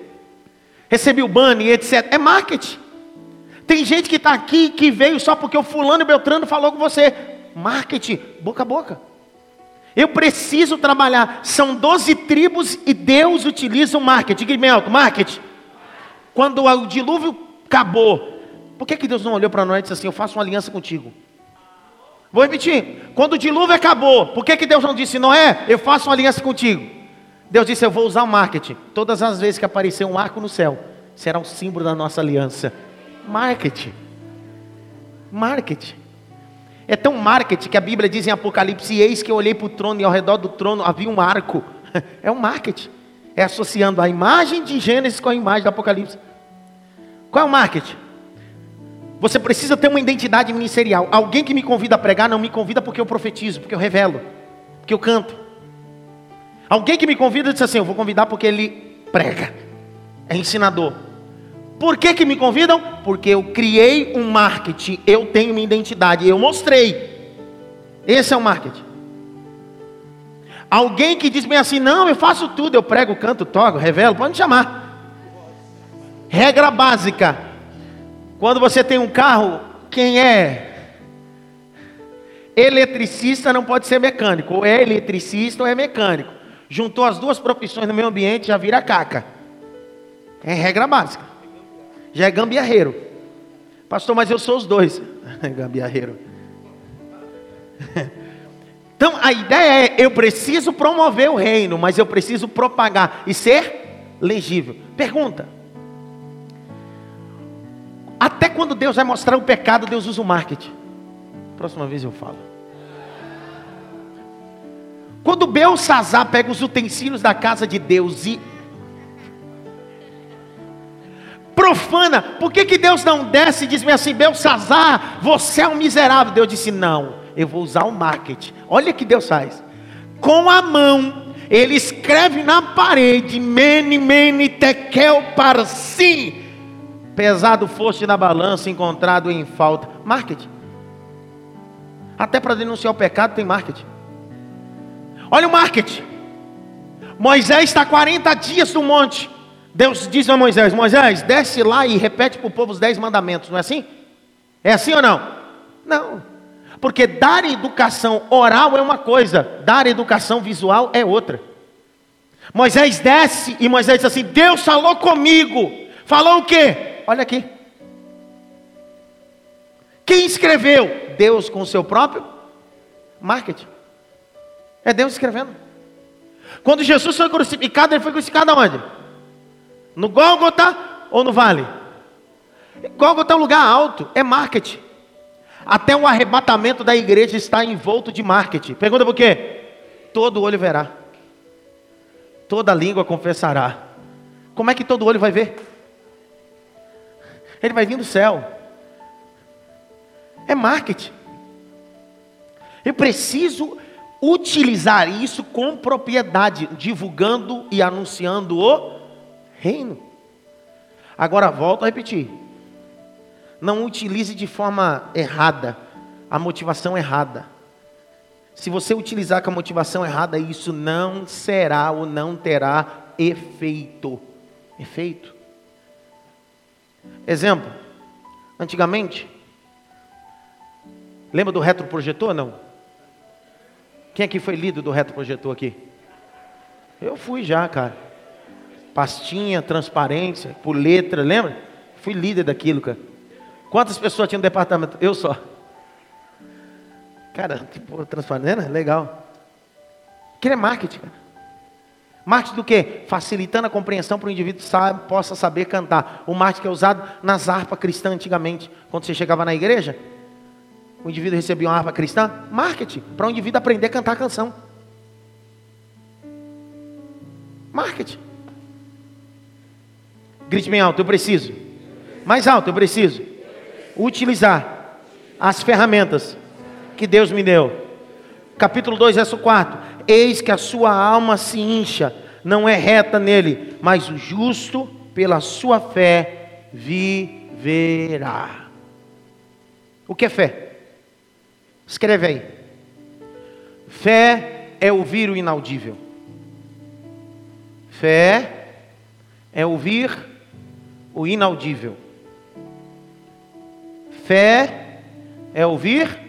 Recebeu banner, etc. É marketing. Tem gente que está aqui que veio só porque o fulano e Beltrano falou com você. Marketing, boca a boca. Eu preciso trabalhar. São 12 tribos e Deus utiliza o marketing. Diga alto, marketing. Quando o dilúvio acabou, por que, que Deus não olhou para nós e disse assim: Eu faço uma aliança contigo? Vou repetir. Quando o dilúvio acabou, por que, que Deus não disse: Noé, eu faço uma aliança contigo? Deus disse: Eu vou usar o marketing. Todas as vezes que aparecer um arco no céu, será um símbolo da nossa aliança. Marketing. Marketing. É tão marketing que a Bíblia diz em Apocalipse: Eis que eu olhei para o trono e ao redor do trono havia um arco. É um marketing. É associando a imagem de Gênesis com a imagem do Apocalipse. Qual é o marketing? Você precisa ter uma identidade ministerial. Alguém que me convida a pregar não me convida porque eu profetizo, porque eu revelo, porque eu canto. Alguém que me convida disse assim: Eu vou convidar porque ele prega, é ensinador. Por que, que me convidam? Porque eu criei um marketing, eu tenho minha identidade, eu mostrei. Esse é o marketing. Alguém que diz bem assim: Não, eu faço tudo, eu prego, canto, toco, revelo, pode me chamar. Regra básica: quando você tem um carro, quem é eletricista não pode ser mecânico, ou é eletricista ou é mecânico. Juntou as duas profissões no meio ambiente, já vira caca. É regra básica. Já é gambiarreiro. Pastor, mas eu sou os dois. gambiarreiro. Então a ideia é: eu preciso promover o reino, mas eu preciso propagar e ser legível. Pergunta: até quando Deus vai mostrar o pecado, Deus usa o marketing. Próxima vez eu falo. Quando Belsazar pega os utensílios da casa de Deus e profana, por que, que Deus não desce e diz assim, Belsazar, você é um miserável? Deus disse, não, eu vou usar o marketing. Olha que Deus faz. Com a mão, ele escreve na parede, mene, mene, tekel, para si pesado foste na balança, encontrado em falta. Marketing. Até para denunciar o pecado tem marketing. Olha o marketing. Moisés está 40 dias no monte. Deus diz a Moisés: Moisés, desce lá e repete para o povo os 10 mandamentos. Não é assim? É assim ou não? Não. Porque dar educação oral é uma coisa, dar educação visual é outra. Moisés desce e Moisés diz assim: Deus falou comigo. Falou o quê? olha aqui. Quem escreveu? Deus com o seu próprio marketing. É Deus escrevendo. Quando Jesus foi crucificado, ele foi crucificado aonde? No Gólgota ou no vale? Gólgota é um lugar alto, é marketing. Até o arrebatamento da igreja está envolto de marketing. Pergunta por quê? Todo olho verá. Toda língua confessará. Como é que todo olho vai ver? Ele vai vir do céu. É marketing. Eu preciso utilizar isso com propriedade, divulgando e anunciando o reino. Agora volto a repetir. Não utilize de forma errada, a motivação errada. Se você utilizar com a motivação errada, isso não será ou não terá efeito. Efeito. Exemplo, antigamente, lembra do retroprojetor não? Quem aqui foi lido do retroprojetor aqui? Eu fui já, cara. Pastinha, transparência, por letra, lembra? Fui líder daquilo, cara. Quantas pessoas tinham no departamento? Eu só. Cara, tipo, transparência, né? legal. Aquilo é marketing, cara. Marketing do que? Facilitando a compreensão para o indivíduo sabe, possa saber cantar. O marketing é usado nas harpas cristãs antigamente. Quando você chegava na igreja, o indivíduo recebia uma harpa cristã. Marketing, para o indivíduo aprender a cantar a canção. Marketing. Grite bem alto, eu preciso. Mais alto, eu preciso. Utilizar as ferramentas que Deus me deu. Capítulo 2, verso 4 Eis que a sua alma se incha, não é reta nele, mas o justo, pela sua fé, viverá. O que é fé? Escreve aí. Fé é ouvir o inaudível. Fé é ouvir o inaudível. Fé é ouvir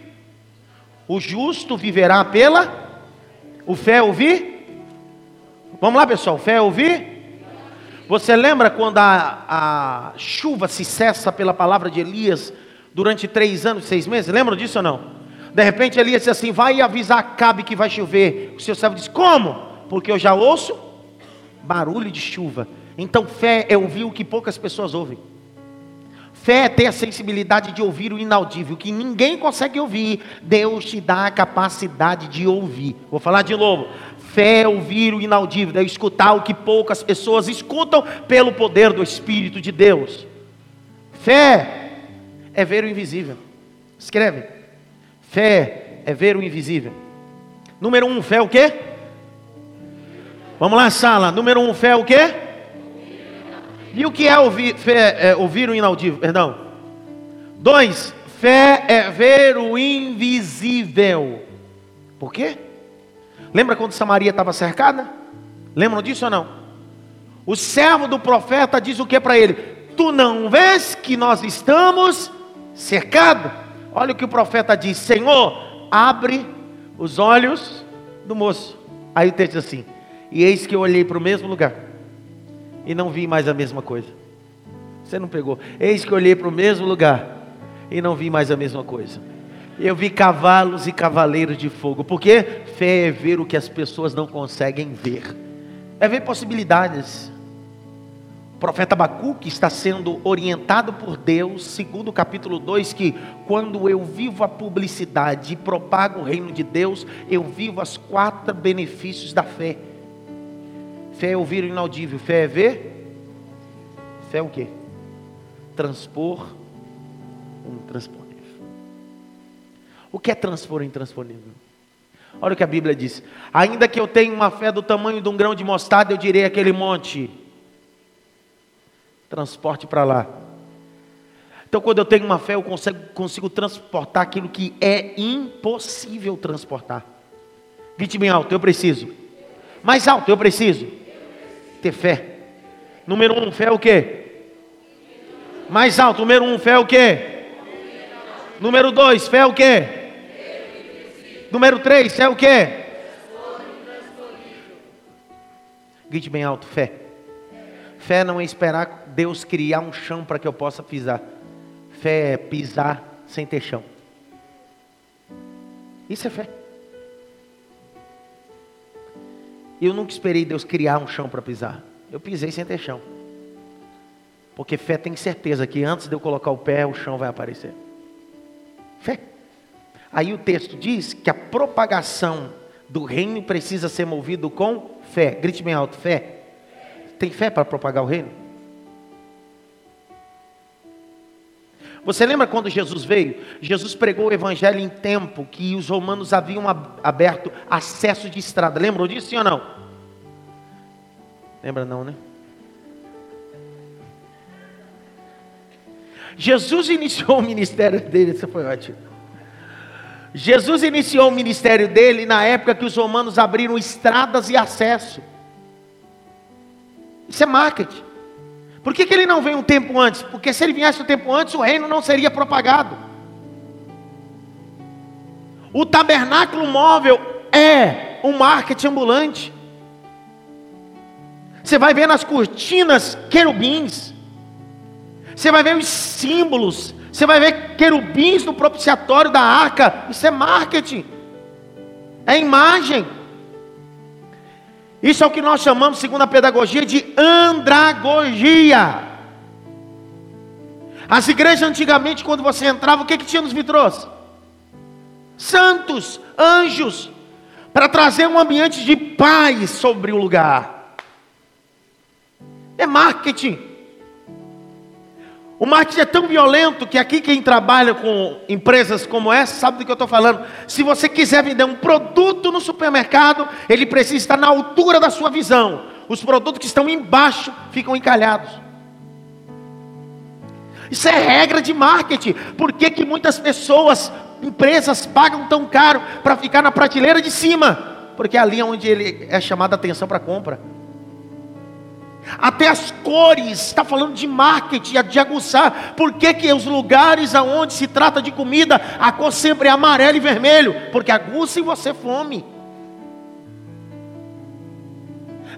o justo viverá pela o fé é ouvir? Vamos lá, pessoal. Fé é ouvir? Você lembra quando a, a chuva se cessa pela palavra de Elias durante três anos, seis meses? Lembram disso ou não? De repente Elias disse assim: Vai avisar Cabe que vai chover. O seu servo disse: Como? Porque eu já ouço barulho de chuva. Então fé é ouvir o que poucas pessoas ouvem. Fé é ter a sensibilidade de ouvir o inaudível, que ninguém consegue ouvir. Deus te dá a capacidade de ouvir. Vou falar de novo. Fé é ouvir o inaudível, é escutar o que poucas pessoas escutam pelo poder do Espírito de Deus. Fé é ver o invisível. Escreve. Fé é ver o invisível. Número um, fé é o quê? Vamos lá, sala. Número um, fé é o quê? E o que é ouvir, fé, é ouvir o inaudível? Perdão. Dois, fé é ver o invisível. Por quê? Lembra quando Samaria estava cercada? Lembram disso ou não? O servo do profeta diz o que para ele? Tu não vês que nós estamos cercados? Olha o que o profeta diz: Senhor, abre os olhos do moço. Aí o texto diz assim: E eis que eu olhei para o mesmo lugar e não vi mais a mesma coisa. Você não pegou? Eis que olhei para o mesmo lugar e não vi mais a mesma coisa. Eu vi cavalos e cavaleiros de fogo. Porque fé é ver o que as pessoas não conseguem ver. É ver possibilidades. O profeta Abacuque está sendo orientado por Deus, segundo o capítulo 2, que quando eu vivo a publicidade e propago o reino de Deus, eu vivo os quatro benefícios da fé. Fé é ouvir o inaudível, fé é ver, fé é o quê? Transpor um transponível. O que é transpor intransponível? Olha o que a Bíblia diz: ainda que eu tenha uma fé do tamanho de um grão de mostarda, eu direi aquele monte transporte para lá. Então, quando eu tenho uma fé, eu consigo, consigo transportar aquilo que é impossível transportar. Grite bem alto, eu preciso. Mais alto, eu preciso. Ter fé. Número um, fé é o quê? Mais alto, número um, fé é o quê? Número dois, fé é o quê? Número três, fé é o quê? Grite bem alto, fé. Fé não é esperar Deus criar um chão para que eu possa pisar. Fé é pisar sem ter chão. Isso é fé. Eu nunca esperei Deus criar um chão para pisar. Eu pisei sem ter chão. Porque fé tem certeza que antes de eu colocar o pé, o chão vai aparecer. Fé. Aí o texto diz que a propagação do reino precisa ser movido com fé. Grite bem alto, fé. Tem fé para propagar o reino? Você lembra quando Jesus veio? Jesus pregou o evangelho em tempo que os romanos haviam aberto acesso de estrada. Lembram disso, sim ou não? Lembra não, né? Jesus iniciou o ministério dele, isso foi ótimo. Jesus iniciou o ministério dele na época que os romanos abriram estradas e acesso. Isso é marketing. Por que, que ele não veio um tempo antes? Porque se ele viesse um tempo antes, o reino não seria propagado. O tabernáculo móvel é um marketing ambulante. Você vai ver nas cortinas querubins. Você vai ver os símbolos. Você vai ver querubins no propiciatório da arca. Isso é marketing. É imagem. Isso é o que nós chamamos, segundo a pedagogia, de andragogia. As igrejas antigamente, quando você entrava, o que, que tinha nos vitros? Santos, anjos, para trazer um ambiente de paz sobre o lugar. É marketing. O marketing é tão violento que aqui quem trabalha com empresas como essa sabe do que eu estou falando. Se você quiser vender um produto no supermercado, ele precisa estar na altura da sua visão. Os produtos que estão embaixo ficam encalhados. Isso é regra de marketing. Por que, que muitas pessoas, empresas, pagam tão caro para ficar na prateleira de cima? Porque é ali é onde ele é chamado a atenção para compra. Até as cores, está falando de marketing, de aguçar. Por que, que os lugares aonde se trata de comida, a cor sempre é amarelo e vermelho? Porque aguça em você fome.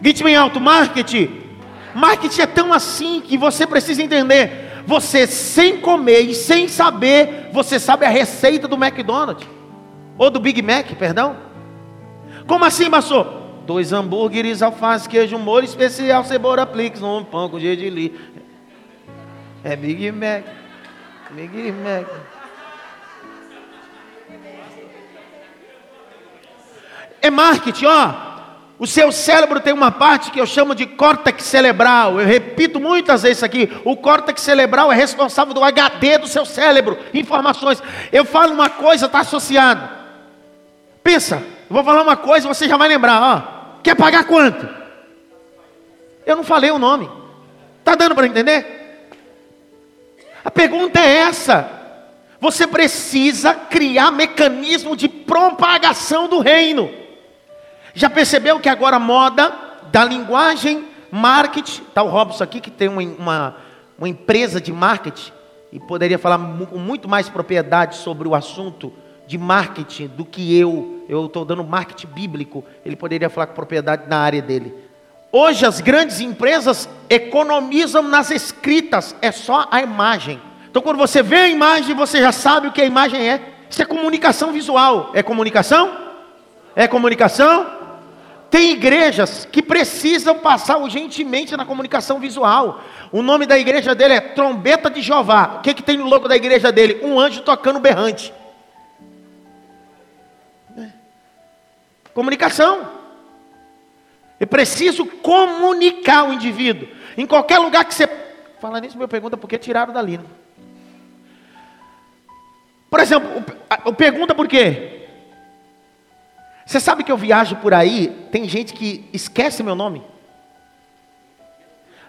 Grite bem alto, marketing. Marketing é tão assim que você precisa entender. Você sem comer e sem saber, você sabe a receita do McDonald's. Ou do Big Mac, perdão. Como assim, pastor? Dois hambúrgueres, alface, queijo, molho especial, cebola, plix, um pão com gergelim. É Big Mac. Big Mac. É marketing, ó. O seu cérebro tem uma parte que eu chamo de córtex cerebral. Eu repito muitas vezes aqui. O córtex cerebral é responsável do HD do seu cérebro, informações. Eu falo uma coisa, está associado. Pensa, eu vou falar uma coisa, você já vai lembrar, ó. Quer pagar quanto? Eu não falei o nome. Está dando para entender? A pergunta é essa. Você precisa criar mecanismo de propagação do reino. Já percebeu que agora a moda da linguagem, marketing, está o Robson aqui que tem uma, uma, uma empresa de marketing e poderia falar com muito mais propriedade sobre o assunto de marketing do que eu. Eu estou dando marketing bíblico. Ele poderia falar com propriedade na área dele. Hoje as grandes empresas economizam nas escritas, é só a imagem. Então, quando você vê a imagem, você já sabe o que a imagem é. Isso é comunicação visual. É comunicação? É comunicação? Tem igrejas que precisam passar urgentemente na comunicação visual. O nome da igreja dele é Trombeta de Jeová. O que, que tem no logo da igreja dele? Um anjo tocando berrante. Comunicação. É preciso comunicar o indivíduo. Em qualquer lugar que você. Fala nisso, meu pergunta por que tiraram dali. Né? Por exemplo, o, pergunta por quê? Você sabe que eu viajo por aí, tem gente que esquece meu nome.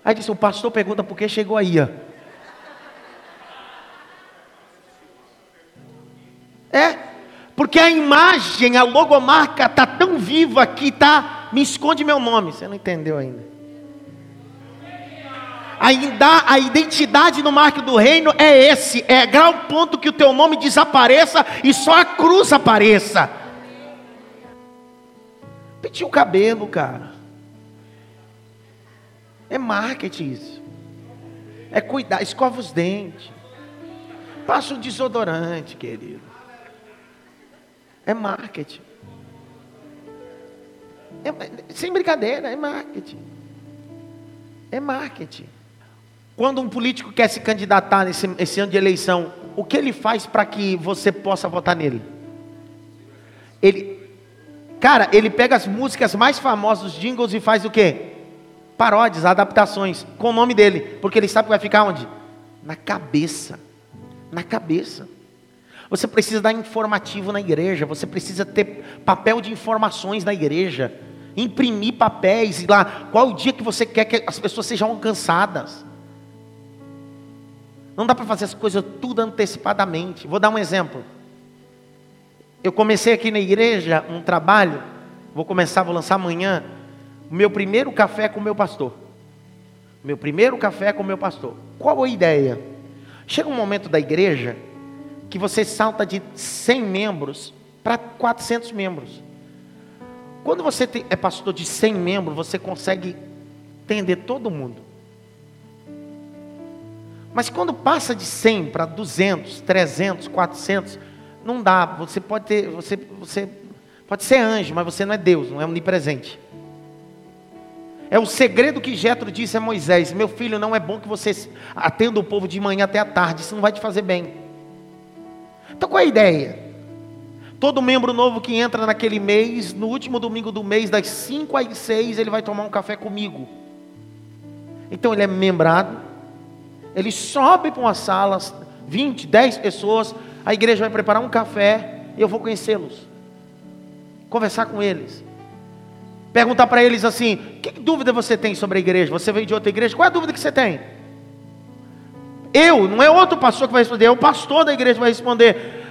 Aí disse, o pastor pergunta por que chegou aí. Ó. É, porque a imagem, a logomarca está tão viva que tá, me esconde meu nome. Você não entendeu ainda. Ainda a identidade no marco do reino é esse, é grau ponto que o teu nome desapareça e só a cruz apareça. Pedir o cabelo, cara. É marketing isso. É cuidar, escova os dentes. Passa um desodorante, querido. É marketing. É, sem brincadeira, é marketing. É marketing. Quando um político quer se candidatar nesse, nesse ano de eleição, o que ele faz para que você possa votar nele? Ele, cara, ele pega as músicas mais famosas, os jingles e faz o quê? Paródias, adaptações, com o nome dele, porque ele sabe que vai ficar onde? Na cabeça. Na cabeça. Você precisa dar informativo na igreja, você precisa ter papel de informações na igreja, imprimir papéis e lá, qual o dia que você quer que as pessoas sejam alcançadas. Não dá para fazer as coisas tudo antecipadamente. Vou dar um exemplo. Eu comecei aqui na igreja um trabalho, vou começar, vou lançar amanhã, o meu primeiro café com o meu pastor. Meu primeiro café com o meu pastor. Qual a ideia? Chega um momento da igreja que você salta de 100 membros para 400 membros. Quando você é pastor de 100 membros, você consegue atender todo mundo. Mas quando passa de 100 para 200, 300, 400, não dá. Você pode ter, você, você pode ser anjo, mas você não é Deus, não é onipresente. É o segredo que Jetro disse a Moisés: Meu filho, não é bom que você atenda o povo de manhã até a tarde, isso não vai te fazer bem. Então qual é a ideia? Todo membro novo que entra naquele mês, no último domingo do mês, das 5 às 6, ele vai tomar um café comigo. Então ele é membrado, ele sobe para uma sala, 20, 10 pessoas, a igreja vai preparar um café e eu vou conhecê-los. Conversar com eles. Perguntar para eles assim: que dúvida você tem sobre a igreja? Você veio de outra igreja? Qual é a dúvida que você tem? Eu, não é outro pastor que vai responder, é o pastor da igreja que vai responder.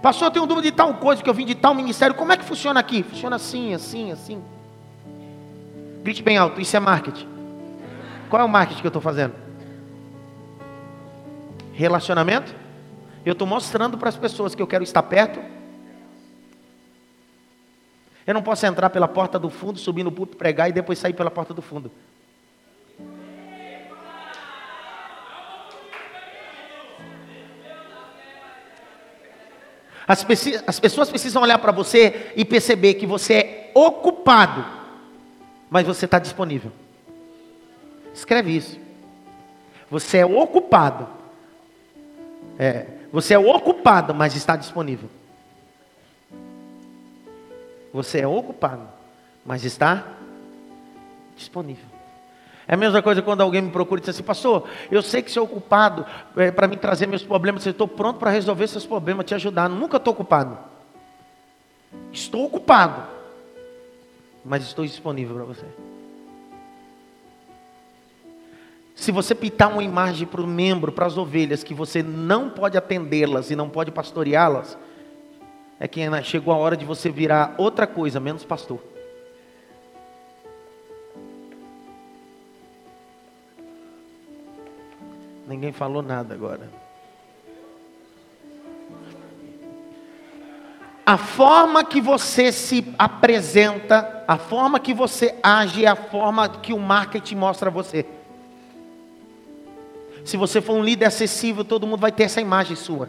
Pastor, eu tenho dúvida de tal coisa, que eu vim de tal ministério. Como é que funciona aqui? Funciona assim, assim, assim. Grite bem alto, isso é marketing. Qual é o marketing que eu estou fazendo? Relacionamento. Eu estou mostrando para as pessoas que eu quero estar perto. Eu não posso entrar pela porta do fundo, subir no púlpito, pregar e depois sair pela porta do fundo. As, as pessoas precisam olhar para você e perceber que você é ocupado, mas você está disponível. Escreve isso. Você é ocupado, é, você é ocupado, mas está disponível. Você é ocupado, mas está disponível. É a mesma coisa quando alguém me procura e diz assim, pastor, eu sei que você é ocupado é, para me trazer meus problemas, eu estou pronto para resolver seus problemas, te ajudar. Nunca estou ocupado. Estou ocupado, mas estou disponível para você. Se você pintar uma imagem para o membro, para as ovelhas, que você não pode atendê-las e não pode pastoreá-las, é que chegou a hora de você virar outra coisa, menos pastor. Ninguém falou nada agora. A forma que você se apresenta, a forma que você age é a forma que o marketing mostra a você. Se você for um líder acessível, todo mundo vai ter essa imagem sua.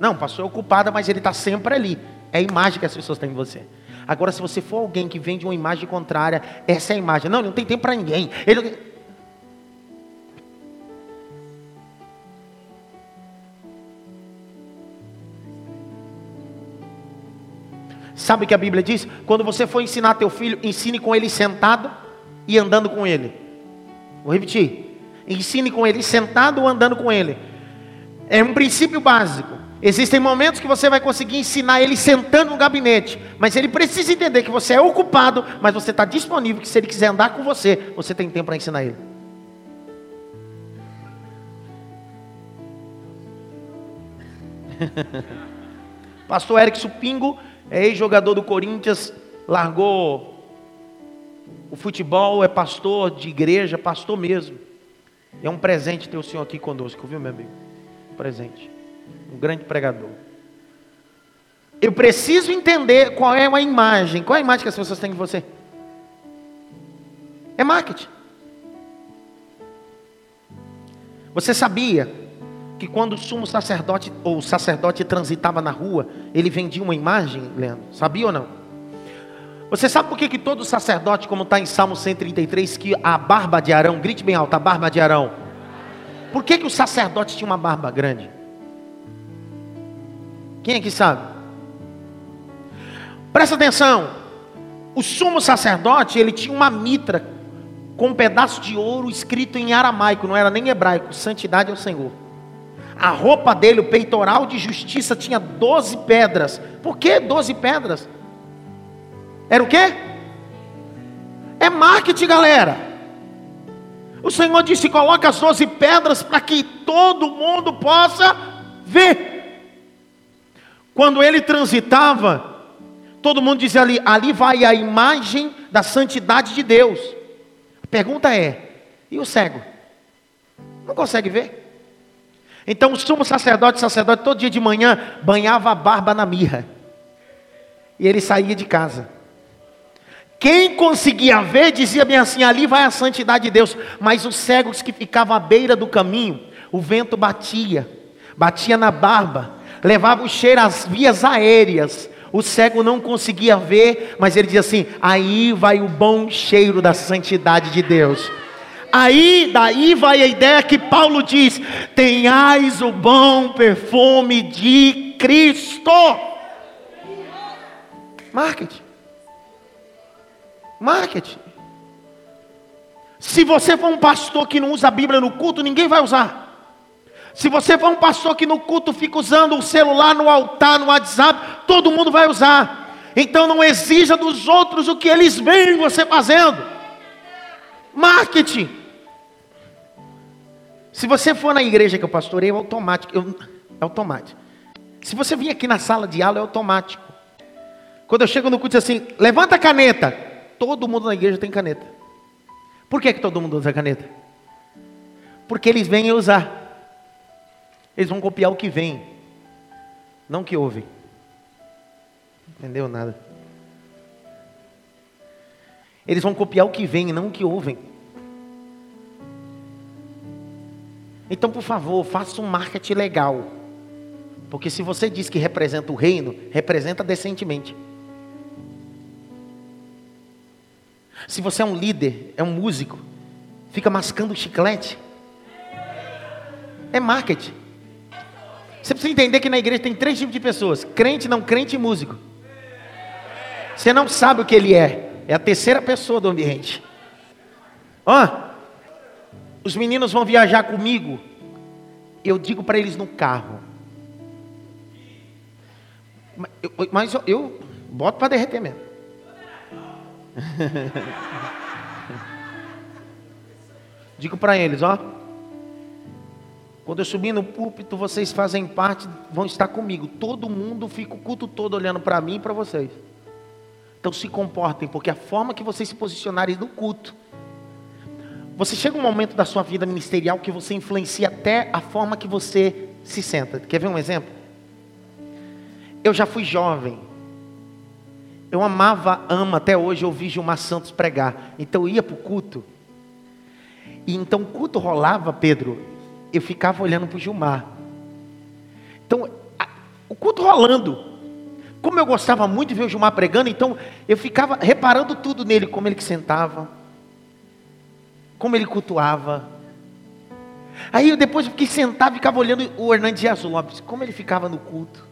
Não, pastor é ocupada, mas ele está sempre ali. É a imagem que as pessoas têm de você. Agora, se você for alguém que vende uma imagem contrária, essa é a imagem. Não, ele não tem tempo para ninguém. Ele... Sabe o que a Bíblia diz? Quando você for ensinar teu filho, ensine com ele sentado e andando com ele. Vou repetir. Ensine com ele sentado ou andando com ele. É um princípio básico. Existem momentos que você vai conseguir ensinar ele sentando no gabinete, mas ele precisa entender que você é ocupado, mas você está disponível, que se ele quiser andar com você, você tem tempo para ensinar ele. Pastor Eric Supingo é ex-jogador do Corinthians, largou o futebol, é pastor de igreja, pastor mesmo. É um presente ter o senhor aqui conosco, viu, meu amigo? Um presente. Um grande pregador. Eu preciso entender qual é a imagem. Qual é a imagem que as pessoas têm de você? É marketing. Você sabia que quando o sumo sacerdote ou o sacerdote transitava na rua, ele vendia uma imagem, Leandro? Sabia ou não? Você sabe por que, que todo sacerdote, como está em Salmo 133, que a barba de Arão, grite bem alto, a barba de Arão. Por que, que o sacerdote tinha uma barba grande? Quem é que sabe? Presta atenção. O sumo sacerdote, ele tinha uma mitra com um pedaço de ouro escrito em aramaico, não era nem hebraico, santidade ao Senhor. A roupa dele, o peitoral de justiça, tinha 12 pedras. Por que 12 pedras? Era o quê? É marketing, galera. O Senhor disse: coloca as 12 pedras para que todo mundo possa ver. Quando ele transitava, todo mundo dizia ali: ali vai a imagem da santidade de Deus. A pergunta é: e o cego? Não consegue ver? Então o sumo sacerdote, sacerdote, todo dia de manhã banhava a barba na mirra. E ele saía de casa. Quem conseguia ver dizia bem assim: ali vai a santidade de Deus. Mas os cegos que ficavam à beira do caminho, o vento batia, batia na barba, levava o cheiro às vias aéreas. O cego não conseguia ver, mas ele dizia assim: aí vai o bom cheiro da santidade de Deus. Aí, daí vai a ideia que Paulo diz: tenhais o bom perfume de Cristo. Marketing. Marketing. Se você for um pastor que não usa a Bíblia no culto, ninguém vai usar. Se você for um pastor que no culto fica usando o celular no altar, no WhatsApp, todo mundo vai usar. Então não exija dos outros o que eles veem você fazendo. Marketing. Se você for na igreja que eu pastorei, é automático. Eu, é automático. Se você vir aqui na sala de aula, é automático. Quando eu chego no culto, diz assim: levanta a caneta. Todo mundo na igreja tem caneta. Por que, que todo mundo usa caneta? Porque eles vêm usar. Eles vão copiar o que vem, não o que ouvem. Entendeu nada? Eles vão copiar o que vem, não o que ouvem. Então, por favor, faça um marketing legal. Porque se você diz que representa o reino, representa decentemente. Se você é um líder, é um músico, fica mascando chiclete, é marketing. Você precisa entender que na igreja tem três tipos de pessoas: crente, não crente e músico. Você não sabe o que ele é, é a terceira pessoa do ambiente. Ó, os meninos vão viajar comigo. Eu digo para eles no carro. Mas eu, eu boto para derreter mesmo. Digo para eles, ó. Quando eu subir no púlpito, vocês fazem parte, vão estar comigo. Todo mundo fica o culto todo olhando para mim e para vocês. Então se comportem, porque a forma que vocês se posicionarem no culto. Você chega um momento da sua vida ministerial que você influencia até a forma que você se senta. Quer ver um exemplo? Eu já fui jovem. Eu amava, amo até hoje ouvir Gilmar Santos pregar. Então eu ia para o culto. E então o culto rolava, Pedro. Eu ficava olhando para o Gilmar. Então, a, o culto rolando. Como eu gostava muito de ver o Gilmar pregando, então eu ficava reparando tudo nele, como ele que sentava, como ele cultuava. Aí eu depois fiquei sentado, ficava olhando o Hernandes Dias Lopes, como ele ficava no culto.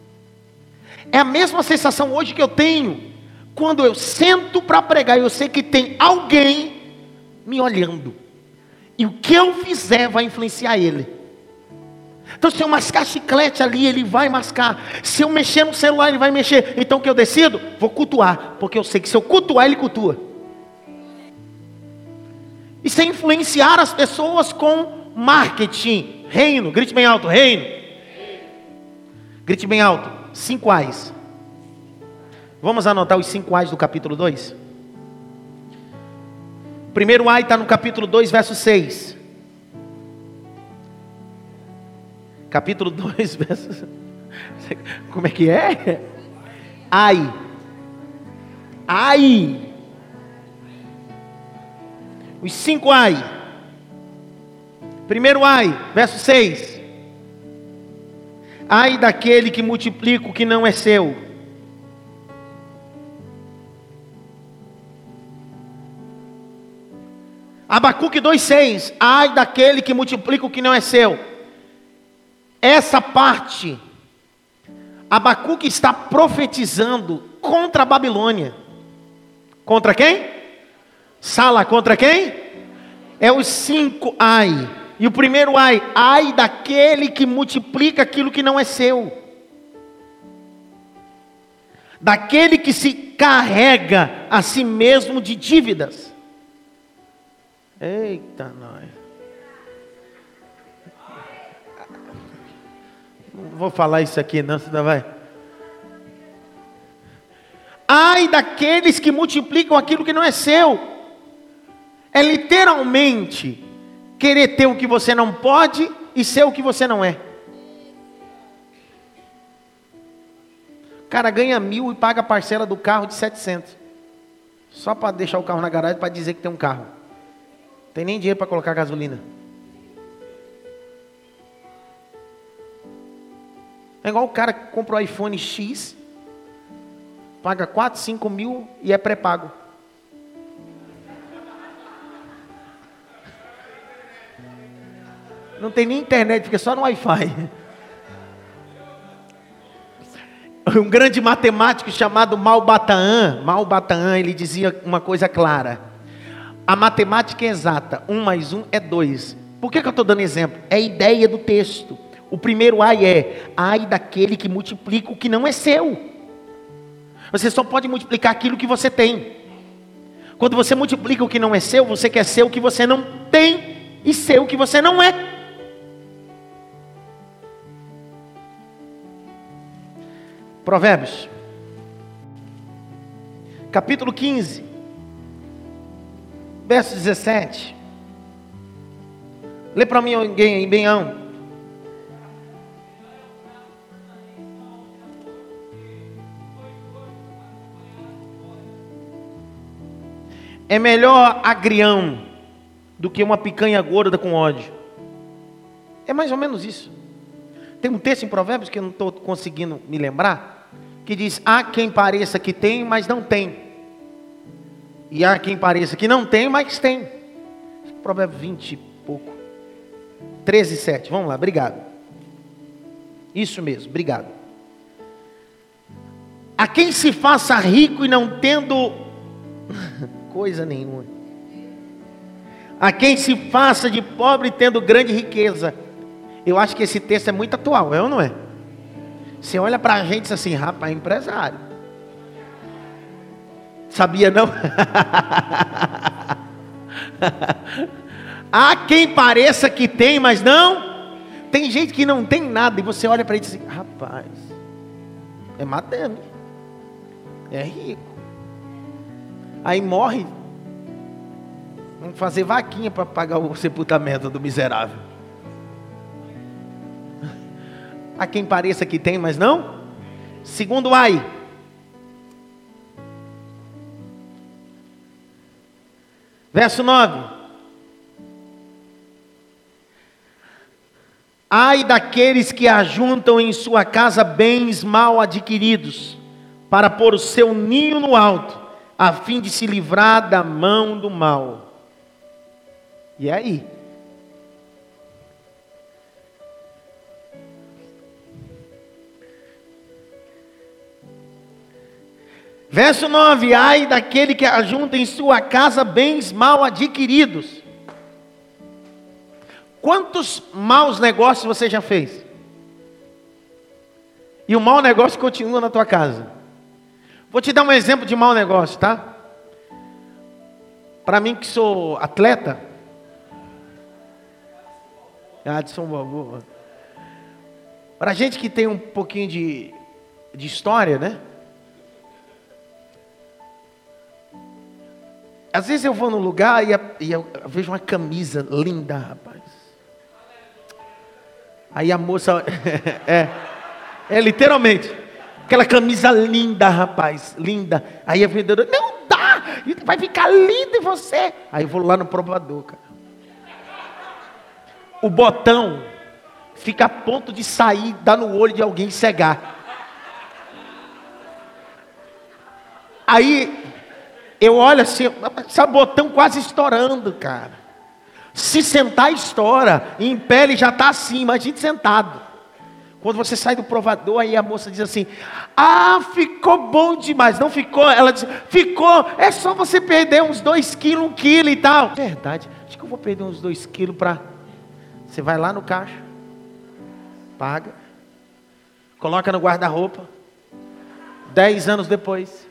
É a mesma sensação hoje que eu tenho quando eu sento para pregar, eu sei que tem alguém me olhando. E o que eu fizer vai influenciar ele. Então, se eu mascar chiclete ali, ele vai mascar. Se eu mexer no celular, ele vai mexer. Então, o que eu decido? Vou cultuar. Porque eu sei que se eu cultuar, ele cultua. Isso é influenciar as pessoas com marketing. Reino. Grite bem alto: reino. Grite bem alto: cinco ais. Vamos anotar os cinco ais do capítulo 2? O primeiro ai está no capítulo 2, verso 6. Capítulo 2, verso. Como é que é? Ai. Ai. Os cinco ai. Primeiro ai, verso 6. Ai daquele que multiplica o que não é seu Abacuque 2,6: Ai daquele que multiplica o que não é seu. Essa parte, Abacuque está profetizando contra a Babilônia. Contra quem? Sala contra quem? É os cinco ai. E o primeiro ai, ai daquele que multiplica aquilo que não é seu. Daquele que se carrega a si mesmo de dívidas. Eita, nós. Não vou falar isso aqui, não, senão vai. Ai daqueles que multiplicam aquilo que não é seu. É literalmente querer ter o que você não pode e ser o que você não é. O cara ganha mil e paga a parcela do carro de 700. Só para deixar o carro na garagem para dizer que tem um carro. Tem nem dinheiro para colocar gasolina. É igual o cara que compra o iPhone X, paga 4, 5 mil e é pré-pago. Não tem nem internet, fica só no Wi-Fi. Um grande matemático chamado Malbataan, Malbataan, ele dizia uma coisa clara. A matemática é exata, um mais um é dois. Por que, que eu estou dando exemplo? É a ideia do texto. O primeiro ai é ai daquele que multiplica o que não é seu. Você só pode multiplicar aquilo que você tem. Quando você multiplica o que não é seu, você quer ser o que você não tem e ser o que você não é. Provérbios, capítulo 15 verso 17. Lê para mim alguém aí, alto. É melhor agrião do que uma picanha gorda com ódio. É mais ou menos isso. Tem um texto em Provérbios que eu não estou conseguindo me lembrar, que diz: Há quem pareça que tem, mas não tem. E há quem pareça que não tem, mas tem. Provérbio 20 e pouco. 13, 7. Vamos lá, obrigado. Isso mesmo, obrigado. A quem se faça rico e não tendo coisa nenhuma. A quem se faça de pobre tendo grande riqueza. Eu acho que esse texto é muito atual, é ou não é? Você olha para a gente e diz assim, rapaz, empresário. Sabia não? Há quem pareça que tem, mas não Tem gente que não tem nada e você olha para ele e diz assim: rapaz, é madame, é rico. Aí morre, vamos fazer vaquinha para pagar o sepultamento do miserável. A quem pareça que tem, mas não. Segundo ai. Verso 9. Ai daqueles que ajuntam em sua casa bens mal adquiridos, para pôr o seu ninho no alto, a fim de se livrar da mão do mal. E aí? Verso 9: Ai daquele que ajunta em sua casa bens mal adquiridos Quantos maus negócios você já fez? E o mau negócio continua na tua casa. Vou te dar um exemplo de mau negócio, tá? Para mim que sou atleta. Adson Balboa. Para gente que tem um pouquinho de, de história, né? Às vezes eu vou num lugar e, e eu vejo uma camisa linda, rapaz. Aí a moça, é, é literalmente, aquela camisa linda, rapaz, linda. Aí a vendedora, não dá, vai ficar lindo em você. Aí eu vou lá no provador, cara. O botão fica a ponto de sair, dar no olho de alguém e cegar. Aí eu olho assim, esse botão quase estourando, cara. Se sentar, estoura. E em pé ele já está assim, imagine sentado. Quando você sai do provador, aí a moça diz assim: Ah, ficou bom demais. Não ficou? Ela diz: Ficou. É só você perder uns dois quilos, um quilo e tal. Verdade. Acho que eu vou perder uns dois quilos para. Você vai lá no caixa, paga, coloca no guarda-roupa. Dez anos depois,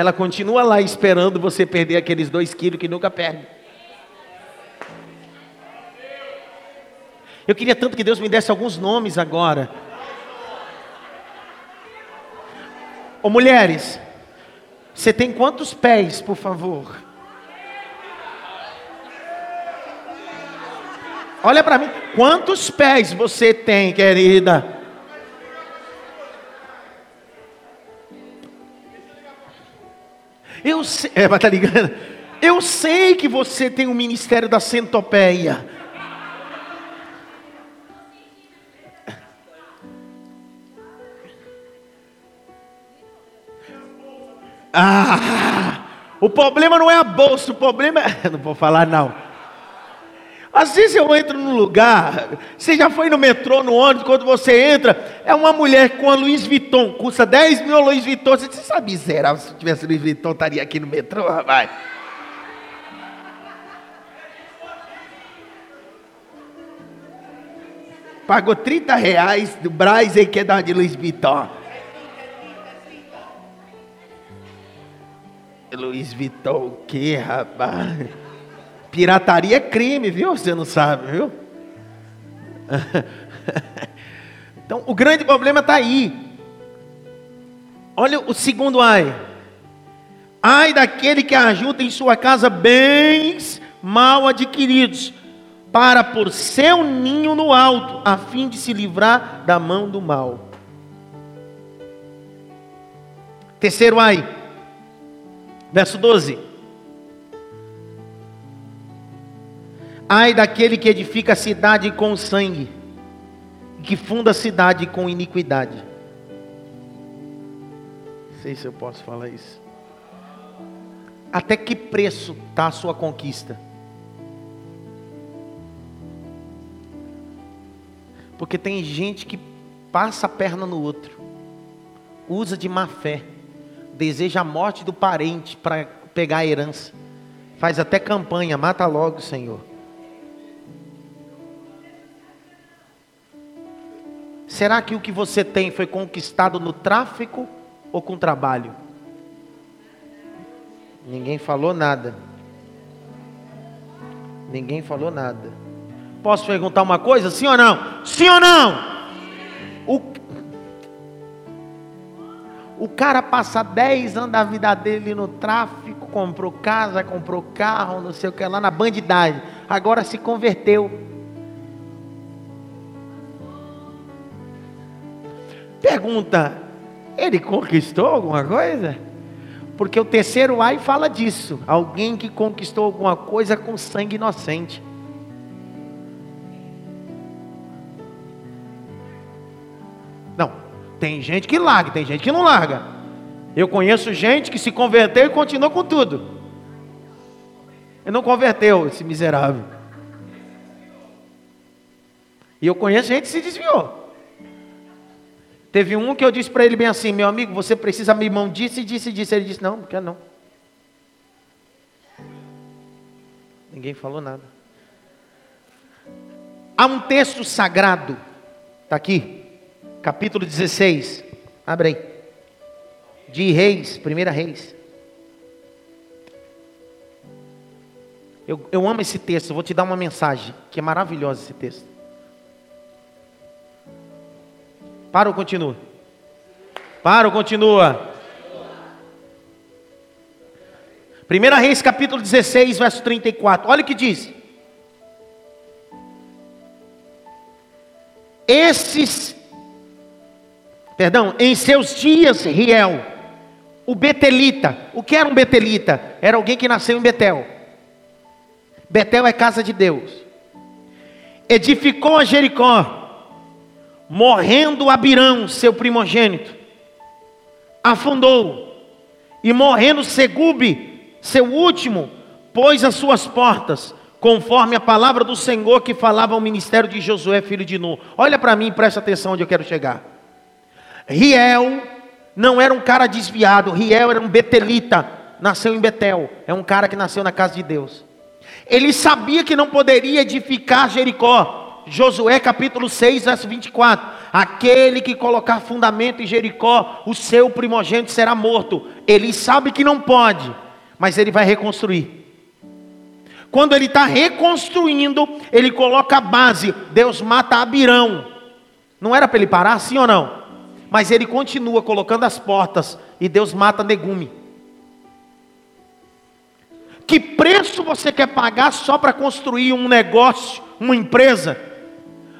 ela continua lá esperando você perder aqueles dois quilos que nunca perde. Eu queria tanto que Deus me desse alguns nomes agora. Ô mulheres, você tem quantos pés, por favor? Olha para mim, quantos pés você tem, querida? Eu sei, é, tá ligando? Eu sei que você tem o ministério da centopeia. Ah, o problema não é a bolsa, o problema é. Não vou falar não. Às vezes eu entro num lugar, você já foi no metrô, no ônibus, quando você entra, é uma mulher com a Louis Vuitton, custa 10 mil Louis Vuitton. Você sabe, miserável, se tivesse Louis Vuitton, estaria aqui no metrô, rapaz. Pagou 30 reais do Braz e quer dar de Louis Vuitton. Luiz Vitor, o que, rapaz? Pirataria é crime, viu? Você não sabe, viu? Então, o grande problema está aí. Olha o segundo ai. Ai daquele que ajuda em sua casa bens mal adquiridos, para por seu ninho no alto, a fim de se livrar da mão do mal. Terceiro ai Verso 12. Ai daquele que edifica a cidade com sangue, e que funda a cidade com iniquidade. Não sei se eu posso falar isso. Até que preço está a sua conquista? Porque tem gente que passa a perna no outro, usa de má fé deseja a morte do parente para pegar a herança. Faz até campanha, mata logo, Senhor. Será que o que você tem foi conquistado no tráfico ou com trabalho? Ninguém falou nada. Ninguém falou nada. Posso perguntar uma coisa? Sim ou não? Sim ou não? O, o cara passa 10 anos da vida dele no tráfico, comprou casa, comprou carro, não sei o que lá, na bandidagem. Agora se converteu. Pergunta: ele conquistou alguma coisa? Porque o terceiro ai fala disso: alguém que conquistou alguma coisa com sangue inocente. Não, tem gente que larga, tem gente que não larga. Eu conheço gente que se converteu e continuou com tudo. Ele não converteu, esse miserável. E eu conheço gente que se desviou. Teve um que eu disse para ele bem assim: meu amigo, você precisa, meu irmão disse, disse, disse. Ele disse: não, não quer não. Ninguém falou nada. Há um texto sagrado, está aqui, capítulo 16, abre aí, de Reis, primeira Reis. Eu, eu amo esse texto, vou te dar uma mensagem, que é maravilhosa esse texto. Para ou continua? Para ou continua? 1 Reis capítulo 16, verso 34. Olha o que diz. Esses, perdão, em seus dias, Riel, o Betelita. O que era um Betelita? Era alguém que nasceu em Betel. Betel é casa de Deus. Edificou a Jericó morrendo Abirão, seu primogênito, afundou, e morrendo Segube, seu último, pôs as suas portas, conforme a palavra do Senhor que falava ao ministério de Josué, filho de Nu. Olha para mim, presta atenção onde eu quero chegar. Riel não era um cara desviado, Riel era um betelita, nasceu em Betel, é um cara que nasceu na casa de Deus. Ele sabia que não poderia edificar Jericó, Josué capítulo 6, verso 24: Aquele que colocar fundamento em Jericó, o seu primogênito será morto. Ele sabe que não pode, mas ele vai reconstruir. Quando ele está reconstruindo, ele coloca a base. Deus mata Abirão. Não era para ele parar, sim ou não? Mas ele continua colocando as portas e Deus mata Negume. Que preço você quer pagar só para construir um negócio, uma empresa?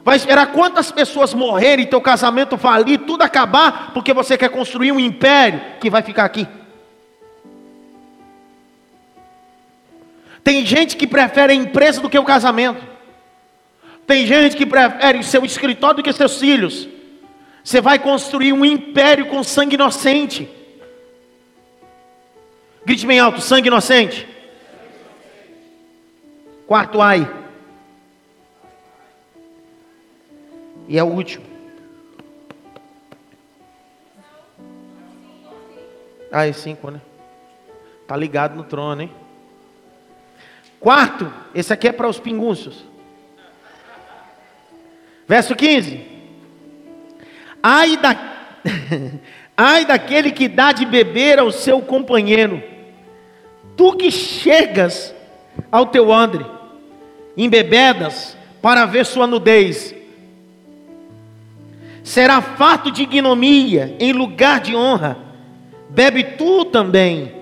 Vai esperar quantas pessoas morrerem, teu casamento falir, tudo acabar, porque você quer construir um império que vai ficar aqui. Tem gente que prefere a empresa do que o casamento. Tem gente que prefere o seu escritório do que seus filhos. Você vai construir um império com sangue inocente. Grite bem alto: sangue inocente. Quarto ai. E é o último. Ah, é cinco, né? Tá ligado no trono, hein? Quarto, esse aqui é para os pingunços. Verso 15. Ai, da... Ai daquele que dá de beber ao seu companheiro. Tu que chegas ao teu andre, embebedas, para ver sua nudez, será farto de ignomia em lugar de honra. Bebe tu também.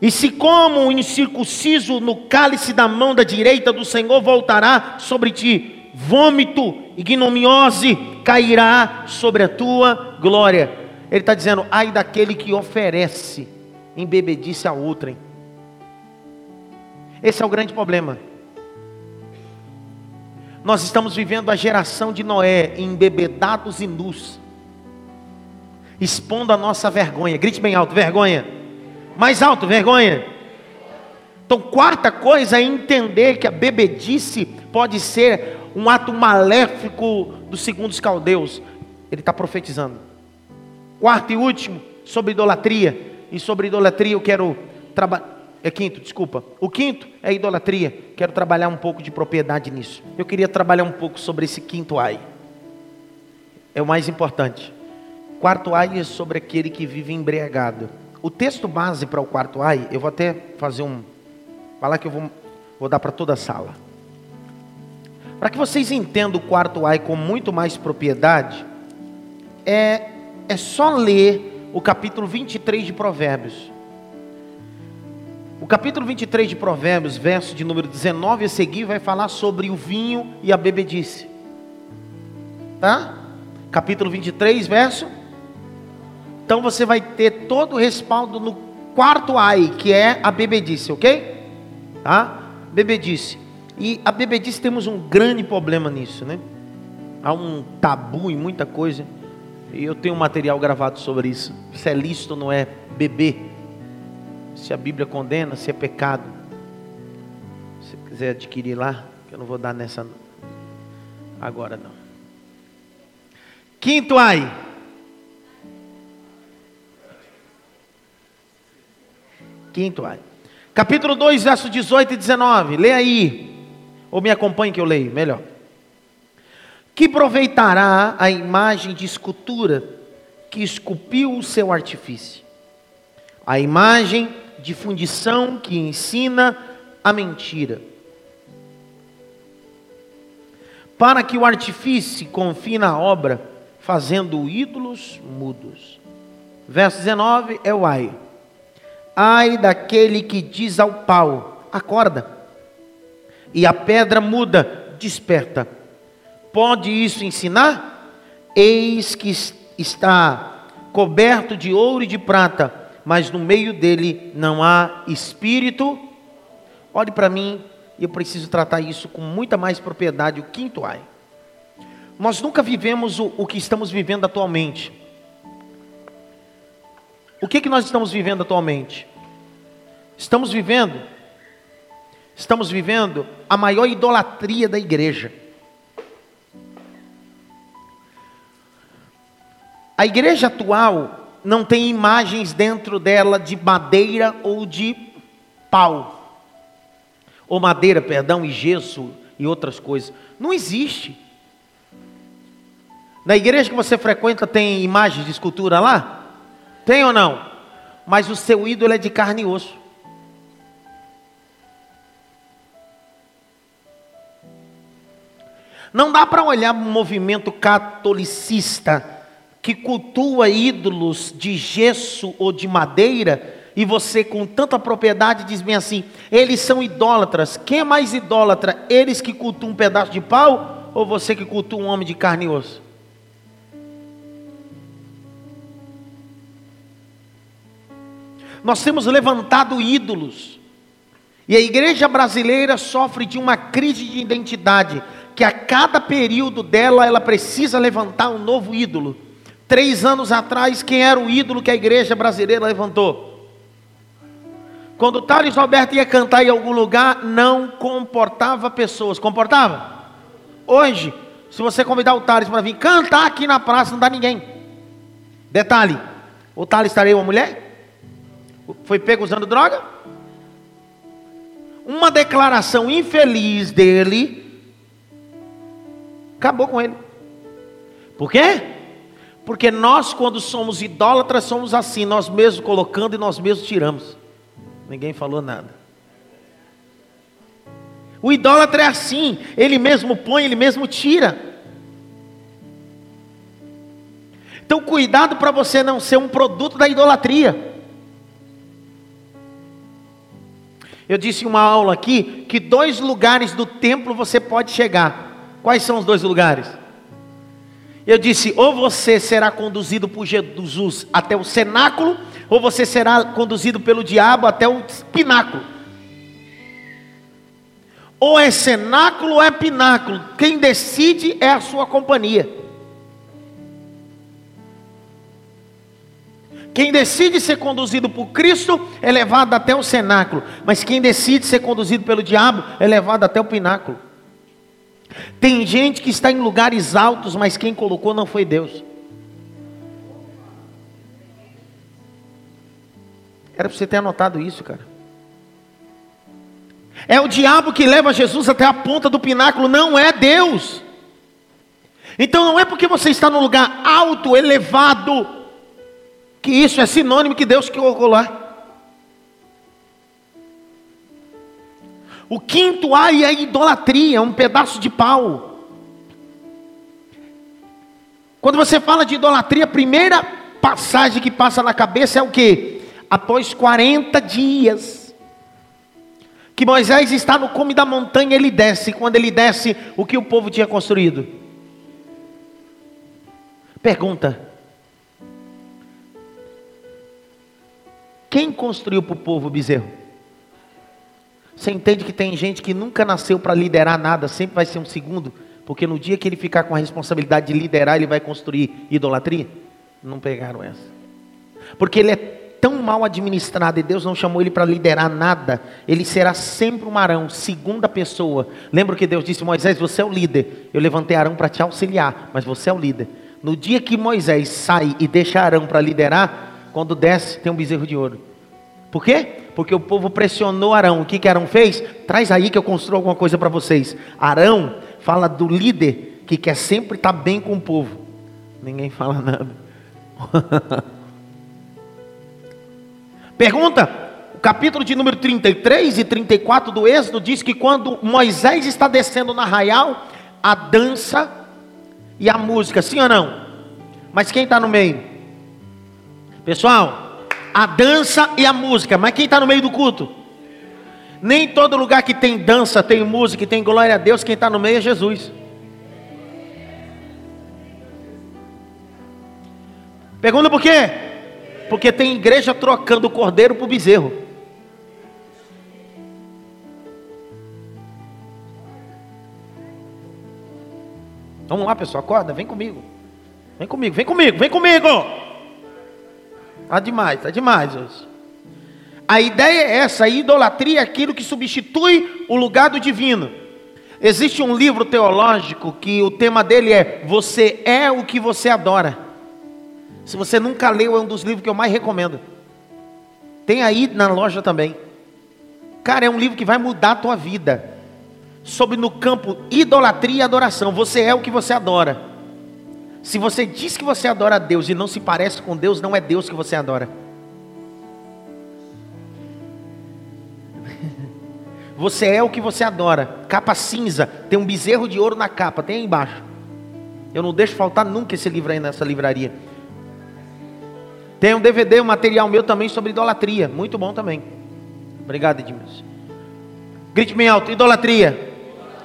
E se como um incircunciso no cálice da mão da direita do Senhor voltará sobre ti, vômito, ignomiose cairá sobre a tua glória. Ele está dizendo, ai daquele que oferece embebedice a outrem. Esse é o grande problema. Nós estamos vivendo a geração de Noé, embebedados e nus, expondo a nossa vergonha. Grite bem alto: vergonha. Mais alto: vergonha. Então, quarta coisa é entender que a bebedice pode ser um ato maléfico do segundo os caldeus. Ele está profetizando. Quarto e último, sobre idolatria. E sobre idolatria eu quero trabalhar é quinto, desculpa. O quinto é idolatria. Quero trabalhar um pouco de propriedade nisso. Eu queria trabalhar um pouco sobre esse quinto ai. É o mais importante. Quarto ai é sobre aquele que vive embriagado. O texto base para o quarto ai, eu vou até fazer um. Falar que eu vou, vou dar para toda a sala. Para que vocês entendam o quarto ai com muito mais propriedade, é, é só ler o capítulo 23 de Provérbios. O capítulo 23 de Provérbios, verso de número 19 a seguir, vai falar sobre o vinho e a bebedice. Tá? Capítulo 23, verso. Então você vai ter todo o respaldo no quarto ai, que é a bebedice, ok? Tá? Bebedice. E a bebedice temos um grande problema nisso, né? Há um tabu em muita coisa. E eu tenho um material gravado sobre isso. Se é lícito não é beber. Se a Bíblia condena, se é pecado. Se quiser adquirir lá, que eu não vou dar nessa agora não. Quinto ai. Quinto ai. Capítulo 2, verso 18 e 19. Lê aí. Ou me acompanhe que eu leio, melhor. Que aproveitará a imagem de escultura que esculpiu o seu artifício? A imagem de fundição que ensina a mentira. Para que o artifício confie na obra, fazendo ídolos mudos. Verso 19 é o ai. Ai daquele que diz ao pau: acorda e a pedra muda, desperta. Pode isso ensinar? Eis que está coberto de ouro e de prata, mas no meio dele não há espírito. Olhe para mim, eu preciso tratar isso com muita mais propriedade. O quinto ai. Nós nunca vivemos o, o que estamos vivendo atualmente. O que, que nós estamos vivendo atualmente? Estamos vivendo Estamos vivendo a maior idolatria da igreja. A igreja atual não tem imagens dentro dela de madeira ou de pau. Ou madeira, perdão, e gesso e outras coisas. Não existe. Na igreja que você frequenta tem imagens de escultura lá? Tem ou não? Mas o seu ídolo é de carne e osso. Não dá para olhar um movimento catolicista que cultua ídolos de gesso ou de madeira e você com tanta propriedade diz bem assim: eles são idólatras. Quem é mais idólatra? Eles que cultuam um pedaço de pau ou você que cultua um homem de carne e osso? Nós temos levantado ídolos. E a igreja brasileira sofre de uma crise de identidade que a cada período dela ela precisa levantar um novo ídolo. Três anos atrás, quem era o ídolo que a igreja brasileira levantou? Quando Thales Roberto ia cantar em algum lugar, não comportava pessoas. Comportava? Hoje, se você convidar o Thales para vir cantar aqui na praça, não dá ninguém. Detalhe: o Thales estaria uma mulher? Foi pego usando droga? Uma declaração infeliz dele Acabou com ele. Por quê? Porque nós, quando somos idólatras, somos assim, nós mesmos colocando e nós mesmos tiramos. Ninguém falou nada. O idólatra é assim, ele mesmo põe, ele mesmo tira. Então, cuidado para você não ser um produto da idolatria. Eu disse em uma aula aqui que dois lugares do templo você pode chegar. Quais são os dois lugares? Eu disse: ou você será conduzido por Jesus até o cenáculo, ou você será conduzido pelo diabo até o pináculo. Ou é cenáculo ou é pináculo. Quem decide é a sua companhia. Quem decide ser conduzido por Cristo é levado até o cenáculo, mas quem decide ser conduzido pelo diabo é levado até o pináculo. Tem gente que está em lugares altos, mas quem colocou não foi Deus. Era para você ter anotado isso, cara. É o diabo que leva Jesus até a ponta do pináculo, não é Deus. Então não é porque você está num lugar alto, elevado, que isso é sinônimo que Deus colocou lá. O quinto ai é idolatria, um pedaço de pau. Quando você fala de idolatria, a primeira passagem que passa na cabeça é o que? Após 40 dias, que Moisés está no cume da montanha, ele desce. Quando ele desce, o que o povo tinha construído? Pergunta: Quem construiu para o povo o bezerro? Você entende que tem gente que nunca nasceu para liderar nada, sempre vai ser um segundo, porque no dia que ele ficar com a responsabilidade de liderar, ele vai construir idolatria? Não pegaram essa. Porque ele é tão mal administrado e Deus não chamou ele para liderar nada, ele será sempre um Arão, segunda pessoa. Lembra que Deus disse: Moisés, você é o líder. Eu levantei Arão para te auxiliar, mas você é o líder. No dia que Moisés sai e deixa Arão para liderar, quando desce, tem um bezerro de ouro. Por quê? Porque o povo pressionou Arão. O que, que Arão fez? Traz aí que eu construo alguma coisa para vocês. Arão fala do líder que quer sempre estar tá bem com o povo. Ninguém fala nada. Pergunta: o capítulo de número 33 e 34 do Êxodo diz que quando Moisés está descendo na arraial, a dança e a música, sim ou não? Mas quem está no meio? Pessoal, a dança e a música. Mas quem está no meio do culto? Nem todo lugar que tem dança, tem música, tem glória a Deus, quem está no meio é Jesus. Pergunta por quê? Porque tem igreja trocando o cordeiro por bezerro. Vamos lá, pessoal, acorda, vem comigo. Vem comigo, vem comigo, vem comigo. Está demais, está demais hoje. A ideia é essa: a idolatria é aquilo que substitui o lugar do divino. Existe um livro teológico que o tema dele é Você é o que você adora. Se você nunca leu, é um dos livros que eu mais recomendo. Tem aí na loja também. Cara, é um livro que vai mudar a tua vida. Sobre no campo idolatria e adoração. Você é o que você adora. Se você diz que você adora a Deus e não se parece com Deus, não é Deus que você adora. Você é o que você adora. Capa cinza, tem um bezerro de ouro na capa, tem aí embaixo. Eu não deixo faltar nunca esse livro aí nessa livraria. Tem um DVD, um material meu também sobre idolatria, muito bom também. Obrigado, Edmilson. Grite bem alto, idolatria.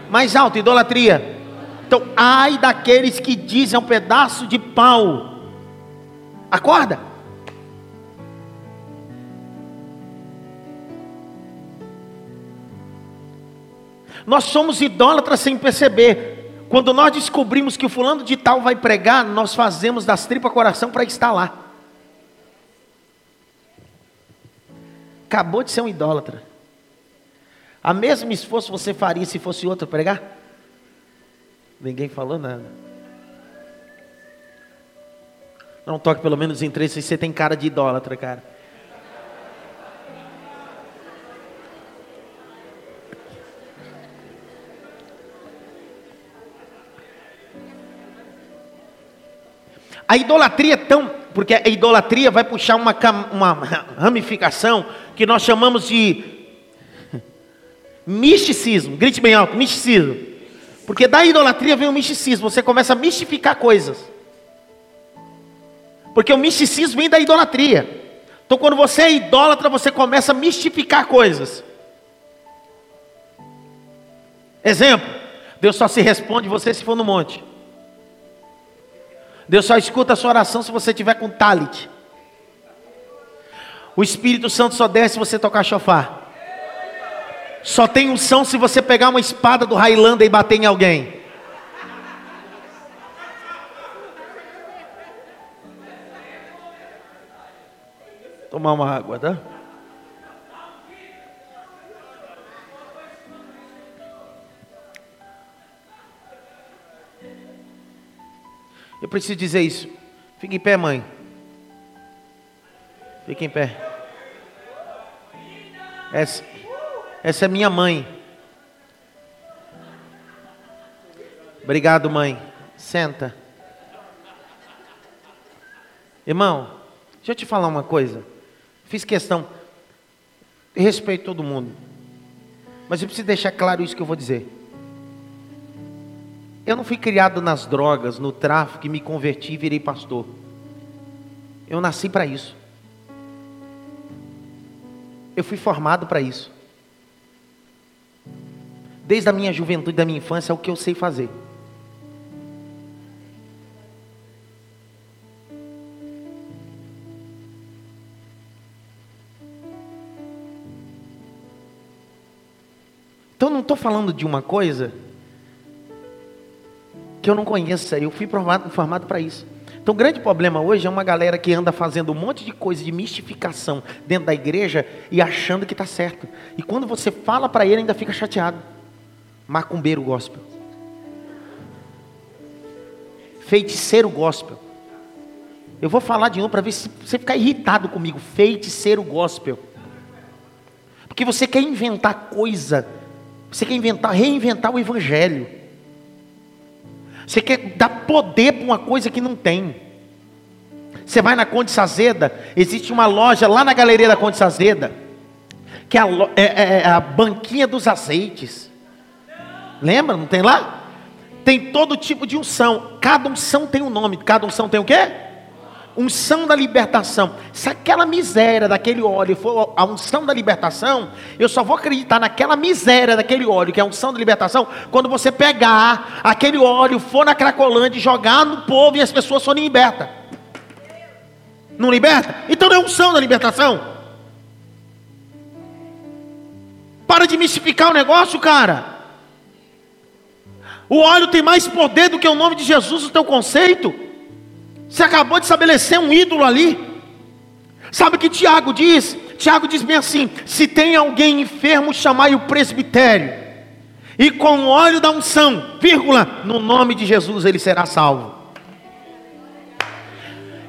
Mais alto, idolatria. Então, ai daqueles que dizem um pedaço de pau. Acorda. Nós somos idólatras sem perceber. Quando nós descobrimos que o fulano de tal vai pregar, nós fazemos das tripas coração para estar lá. Acabou de ser um idólatra. A mesmo esforço você faria se fosse outro pregar? Ninguém falou nada. Não toque pelo menos em três, você tem cara de idólatra, cara. A idolatria é tão. Porque a idolatria vai puxar uma, uma ramificação que nós chamamos de misticismo. Grite bem alto: misticismo. Porque da idolatria vem o misticismo, você começa a mistificar coisas. Porque o misticismo vem da idolatria. Então, quando você é idólatra, você começa a mistificar coisas. Exemplo: Deus só se responde você se for no monte. Deus só escuta a sua oração se você tiver com talit. O Espírito Santo só desce se você tocar chofar. Só tem unção se você pegar uma espada do Highlander e bater em alguém. Tomar uma água, tá? Eu preciso dizer isso. Fique em pé, mãe. Fique em pé. Essa, essa é minha mãe. Obrigado, mãe. Senta. Irmão, deixa eu te falar uma coisa. Fiz questão. Respeito todo mundo. Mas eu preciso deixar claro isso que eu vou dizer. Eu não fui criado nas drogas, no tráfico, e me converti e virei pastor. Eu nasci para isso. Eu fui formado para isso. Desde a minha juventude, da minha infância, é o que eu sei fazer. Então não estou falando de uma coisa que eu não conheço, eu fui formado, formado para isso. Então o grande problema hoje é uma galera que anda fazendo um monte de coisa de mistificação dentro da igreja e achando que está certo. E quando você fala para ele ainda fica chateado. Macumbeiro gospel. Feiticeiro gospel. Eu vou falar de novo para ver se você ficar irritado comigo. Feiticeiro gospel. Porque você quer inventar coisa você quer inventar, reinventar o evangelho. Você quer dar poder para uma coisa que não tem. Você vai na Conde Sazeda, existe uma loja lá na galeria da Conde Sazeda, que é a, é, é, é a banquinha dos azeites. Lembra? Não tem lá? Tem todo tipo de unção. Cada unção tem um nome. Cada unção tem o quê? unção da libertação. Se aquela miséria daquele óleo for a unção da libertação, eu só vou acreditar naquela miséria daquele óleo, que é a unção da libertação, quando você pegar aquele óleo, for na Cracolândia e jogar no povo e as pessoas forem libertas. Não liberta? Então não é unção da libertação. Para de mistificar o negócio, cara. O óleo tem mais poder do que o nome de Jesus no teu conceito. Você acabou de estabelecer um ídolo ali. Sabe o que Tiago diz? Tiago diz bem assim: se tem alguém enfermo, chamai o presbitério, e com o óleo da unção, vírgula, no nome de Jesus ele será salvo.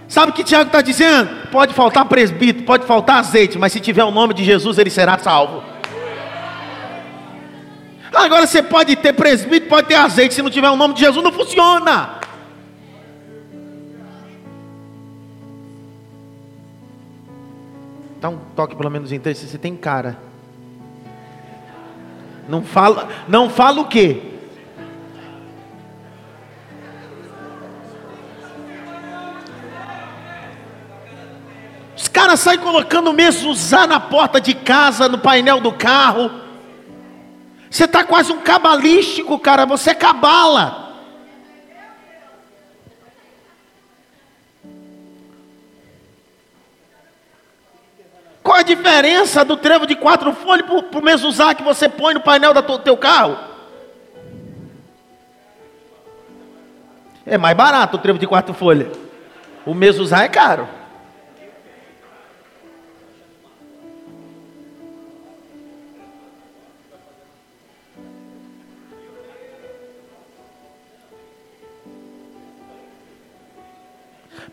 Sabe o que Tiago está dizendo? Pode faltar presbítero, pode faltar azeite, mas se tiver o nome de Jesus, ele será salvo. Agora você pode ter presbítero, pode ter azeite, se não tiver o nome de Jesus, não funciona. Dá um toque pelo menos em três, você tem cara. Não fala, não fala o quê? Os caras saem colocando mesuzá na porta de casa, no painel do carro. Você está quase um cabalístico, cara. Você é cabala. Qual a diferença do trevo de quatro folhas para o mesuzá que você põe no painel do teu carro? É mais barato o trevo de quatro folhas. O mesuzá é caro.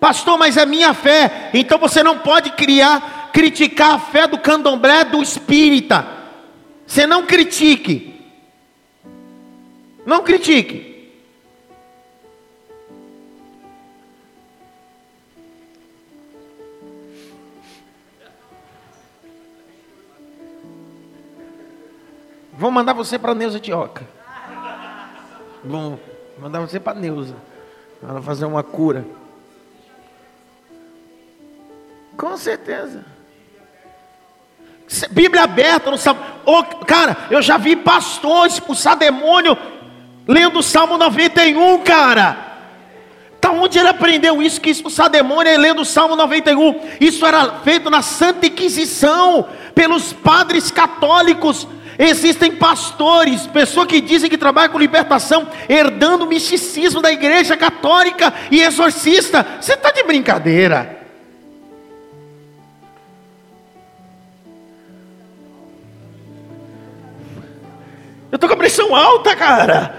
Pastor, mas é minha fé. Então você não pode criar criticar a fé do candomblé do espírita. Você não critique. Não critique. Vou mandar você para Neuza Tioca. Vou mandar você para Neuza. Ela fazer uma cura. Com certeza. Bíblia aberta no Salmo. Oh, cara, eu já vi pastor expulsar demônio lendo o Salmo 91, cara. Da onde ele aprendeu isso? Que expulsar demônio é lendo o Salmo 91. Isso era feito na Santa Inquisição, pelos padres católicos. Existem pastores, pessoas que dizem que trabalham com libertação, herdando o misticismo da igreja católica e exorcista. Você está de brincadeira. Eu tô com a pressão alta, cara.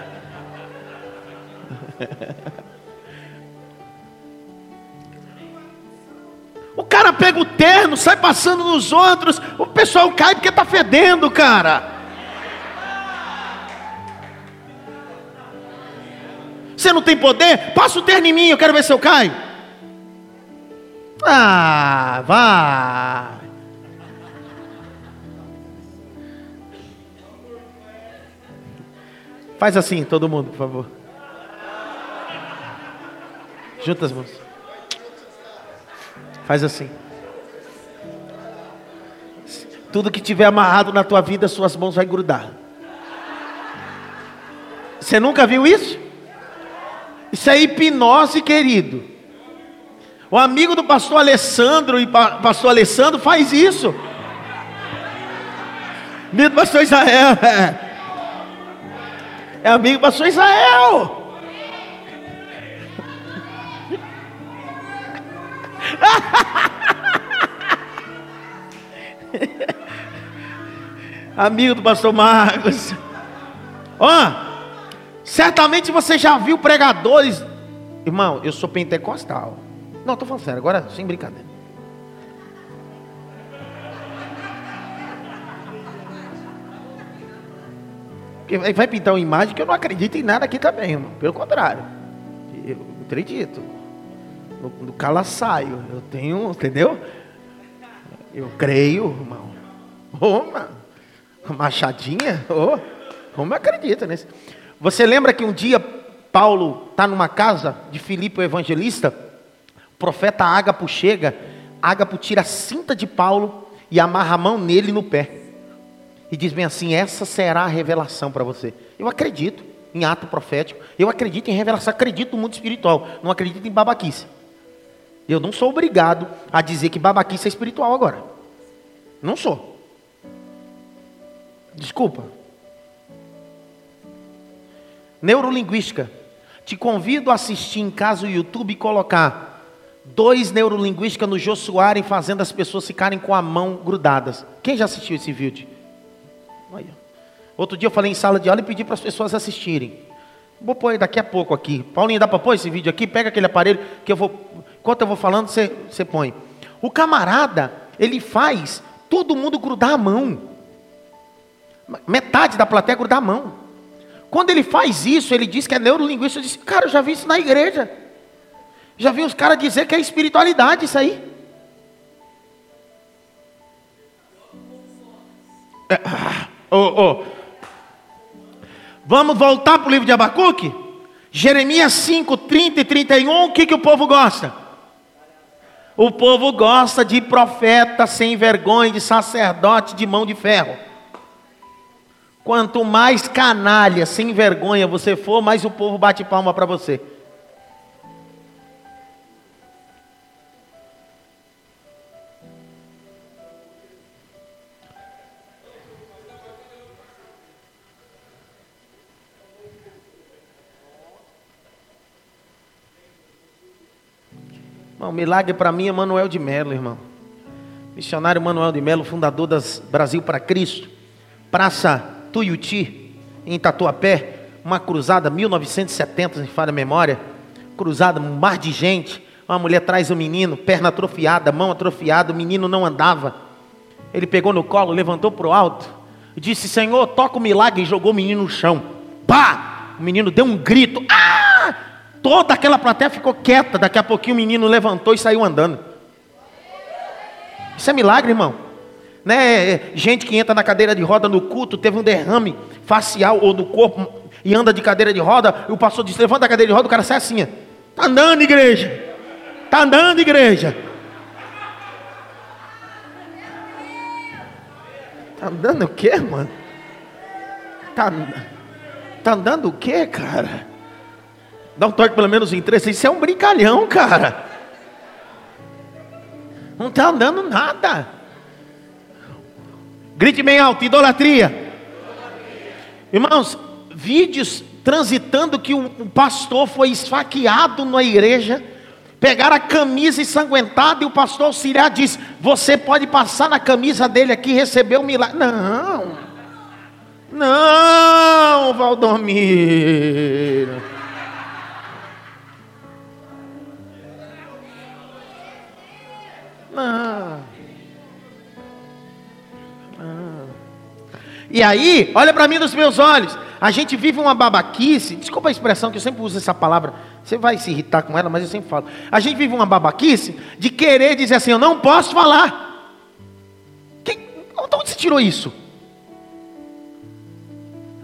O cara pega o terno, sai passando nos outros, o pessoal cai porque tá fedendo, cara. Você não tem poder? Passa o terno em mim, eu quero ver se eu caio. Ah, vai. Faz assim, todo mundo, por favor. Junta as mãos. Faz assim. Tudo que tiver amarrado na tua vida, suas mãos vai grudar. Você nunca viu isso? Isso é hipnose, querido. O amigo do pastor Alessandro e pastor Alessandro faz isso. Do pastor Israel. É, é amigo do pastor Israel. amigo do pastor Marcos. Ó, certamente você já viu pregadores. Irmão, eu sou pentecostal. Não, estou falando sério, agora sem brincadeira. Porque vai pintar uma imagem que eu não acredito em nada aqui também, irmão. Pelo contrário. Eu acredito. No, cala saio. Eu tenho, entendeu? Eu creio, irmão. Ô. Machadinha? Oh, como acredita nisso? Você lembra que um dia Paulo está numa casa de Filipe o evangelista? O profeta Ágapo chega, Ágapo tira a cinta de Paulo e amarra a mão nele no pé. E diz bem assim: essa será a revelação para você. Eu acredito em ato profético, eu acredito em revelação, acredito no mundo espiritual, não acredito em babaquice. Eu não sou obrigado a dizer que babaquice é espiritual agora. Não sou. Desculpa. Neurolinguística. Te convido a assistir em casa o YouTube e colocar dois neurolinguística no Jô Soares fazendo as pessoas ficarem com a mão grudadas. Quem já assistiu esse vídeo? Outro dia eu falei em sala de aula e pedi para as pessoas assistirem. Vou pôr daqui a pouco aqui. Paulinho, dá para pôr esse vídeo aqui? Pega aquele aparelho que eu vou. Enquanto eu vou falando, você, você põe. O camarada, ele faz todo mundo grudar a mão. Metade da plateia grudar a mão. Quando ele faz isso, ele diz que é neurolinguista. Eu disse, cara, eu já vi isso na igreja. Já vi os caras dizer que é espiritualidade isso aí. É, ah, oh, oh. Vamos voltar para o livro de Abacuque? Jeremias 5, 30 e 31, o que, que o povo gosta? O povo gosta de profeta sem vergonha, de sacerdote de mão de ferro. Quanto mais canalha, sem vergonha você for, mais o povo bate palma para você. Milagre para mim é Manuel de Melo, irmão. Missionário Manuel de Melo, fundador das Brasil para Cristo. Praça Tuiuti, em Tatuapé, uma cruzada, 1970, se falha a memória, cruzada, um mar de gente, uma mulher traz o um menino, perna atrofiada, mão atrofiada, o menino não andava, ele pegou no colo, levantou para o alto, disse, Senhor, toca o milagre, e jogou o menino no chão, pá, o menino deu um grito, ah, toda aquela plateia ficou quieta, daqui a pouquinho o menino levantou e saiu andando, isso é milagre, irmão, né? Gente que entra na cadeira de roda no culto, teve um derrame facial ou no corpo e anda de cadeira de roda, e o pastor diz: levanta a cadeira de roda, o cara sai assim. Está andando, igreja. Está andando, igreja. Está andando o quê, mano? Está tá andando o quê, cara? Dá um toque pelo menos em três. Isso é um brincalhão, cara. Não está andando nada. Grite bem alto: idolatria. Irmãos, vídeos transitando que o pastor foi esfaqueado na igreja. Pegaram a camisa ensanguentada e o pastor auxiliar disse: Você pode passar na camisa dele aqui e receber o um milagre. Não, não, Valdomiro. E aí, olha para mim nos meus olhos. A gente vive uma babaquice. Desculpa a expressão que eu sempre uso essa palavra. Você vai se irritar com ela, mas eu sempre falo. A gente vive uma babaquice de querer dizer assim: eu não posso falar. Quem, onde você tirou isso?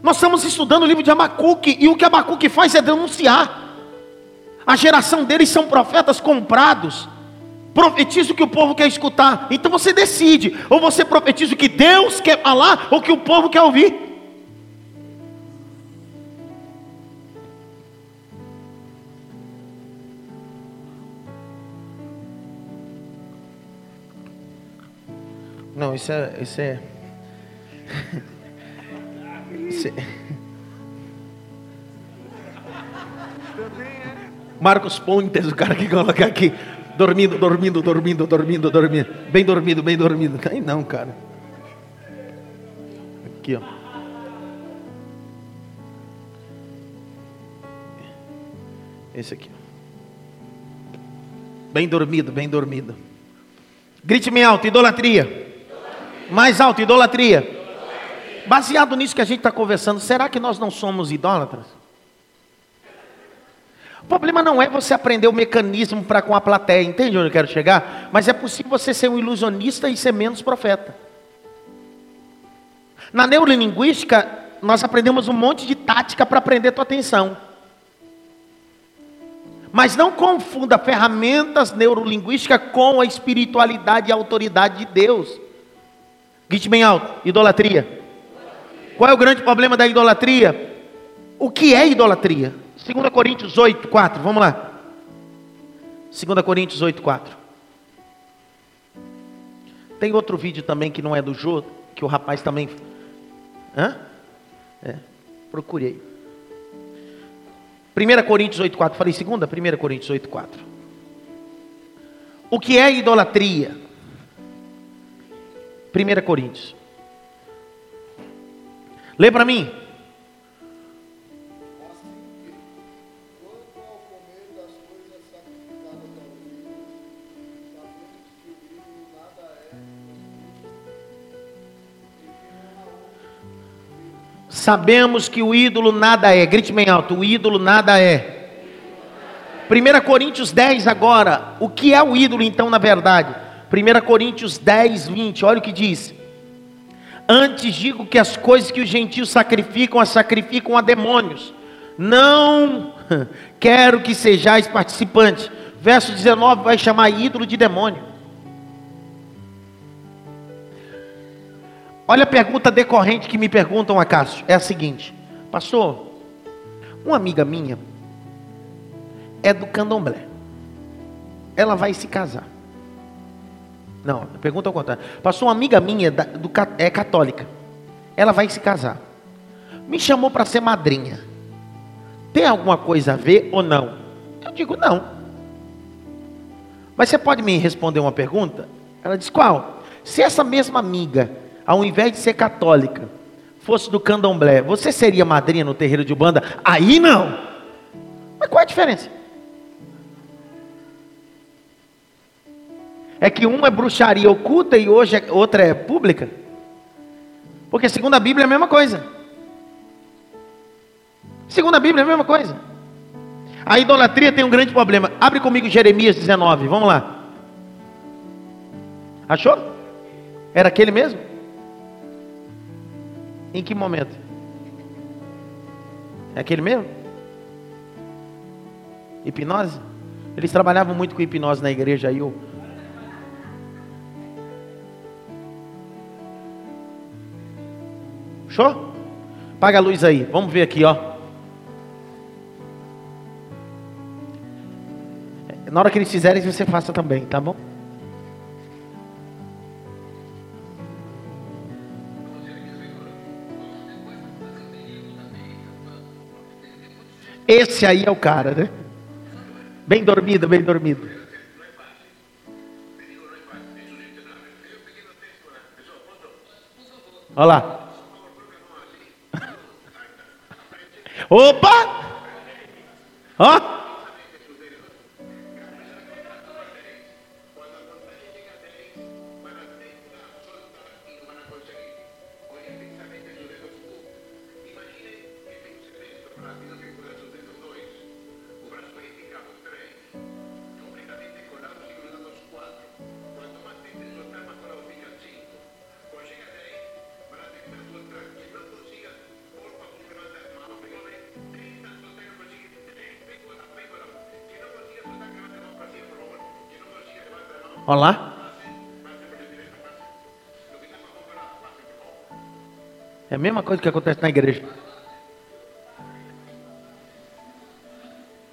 Nós estamos estudando o livro de Abacuque, e o que Abacuque faz é denunciar. A geração deles são profetas comprados. Profetiza o que o povo quer escutar. Então você decide: ou você profetiza o que Deus quer falar, ou o que o povo quer ouvir. Não, isso é. Isso é... isso é... Marcos Pontes, o cara que coloca aqui. Dormindo, dormindo, dormindo, dormindo, dormindo. Bem dormido, bem dormido. Aí não, cara. Aqui, ó. Esse aqui. Bem dormido, bem dormido. Grite me alto, idolatria. Mais alto, idolatria. idolatria. Baseado nisso que a gente está conversando, será que nós não somos idólatras? Problema não é você aprender o mecanismo para com a plateia, entende onde eu quero chegar? Mas é possível você ser um ilusionista e ser menos profeta. Na neurolinguística, nós aprendemos um monte de tática para prender tua atenção. Mas não confunda ferramentas neurolinguísticas com a espiritualidade e a autoridade de Deus. Grite bem alto: idolatria. Qual é o grande problema da idolatria? O que é idolatria? 2 Coríntios 8, 4, vamos lá. 2 Coríntios 8, 4. Tem outro vídeo também que não é do Jô, que o rapaz também. Hã? É, procurei. 1 Coríntios 8, 4. Falei segunda? 1 Coríntios 8, 4. O que é idolatria? 1 Coríntios. Lê para mim. Sabemos que o ídolo nada é. Grite bem alto: o ídolo nada é. 1 Coríntios 10 agora. O que é o ídolo então, na verdade? 1 Coríntios 10, 20. Olha o que diz. Antes digo que as coisas que os gentios sacrificam, as sacrificam a demônios. Não quero que sejais participantes. Verso 19 vai chamar ídolo de demônio. Olha a pergunta decorrente que me perguntam a Cássio. É a seguinte: Pastor, uma amiga minha é do candomblé. Ela vai se casar. Não, pergunta ao contrário. Pastor, uma amiga minha é, do, é católica. Ela vai se casar. Me chamou para ser madrinha. Tem alguma coisa a ver ou não? Eu digo não. Mas você pode me responder uma pergunta? Ela diz qual? Se essa mesma amiga ao invés de ser católica, fosse do candomblé, você seria madrinha no terreiro de Ubanda? Aí não. Mas qual é a diferença? É que uma é bruxaria oculta e hoje é, outra é pública? Porque segundo a Bíblia é a mesma coisa. Segundo a Bíblia é a mesma coisa. A idolatria tem um grande problema. Abre comigo Jeremias 19, vamos lá. Achou? Era aquele mesmo? Em que momento? É aquele mesmo? Hipnose? Eles trabalhavam muito com hipnose na igreja aí. Eu... Show? Paga a luz aí. Vamos ver aqui, ó. Na hora que eles fizerem, você faça também, tá bom? Esse aí é o cara, né? Bem dormido, bem dormido. Olha lá. Opa! Ó! Olha lá. É a mesma coisa que acontece na igreja.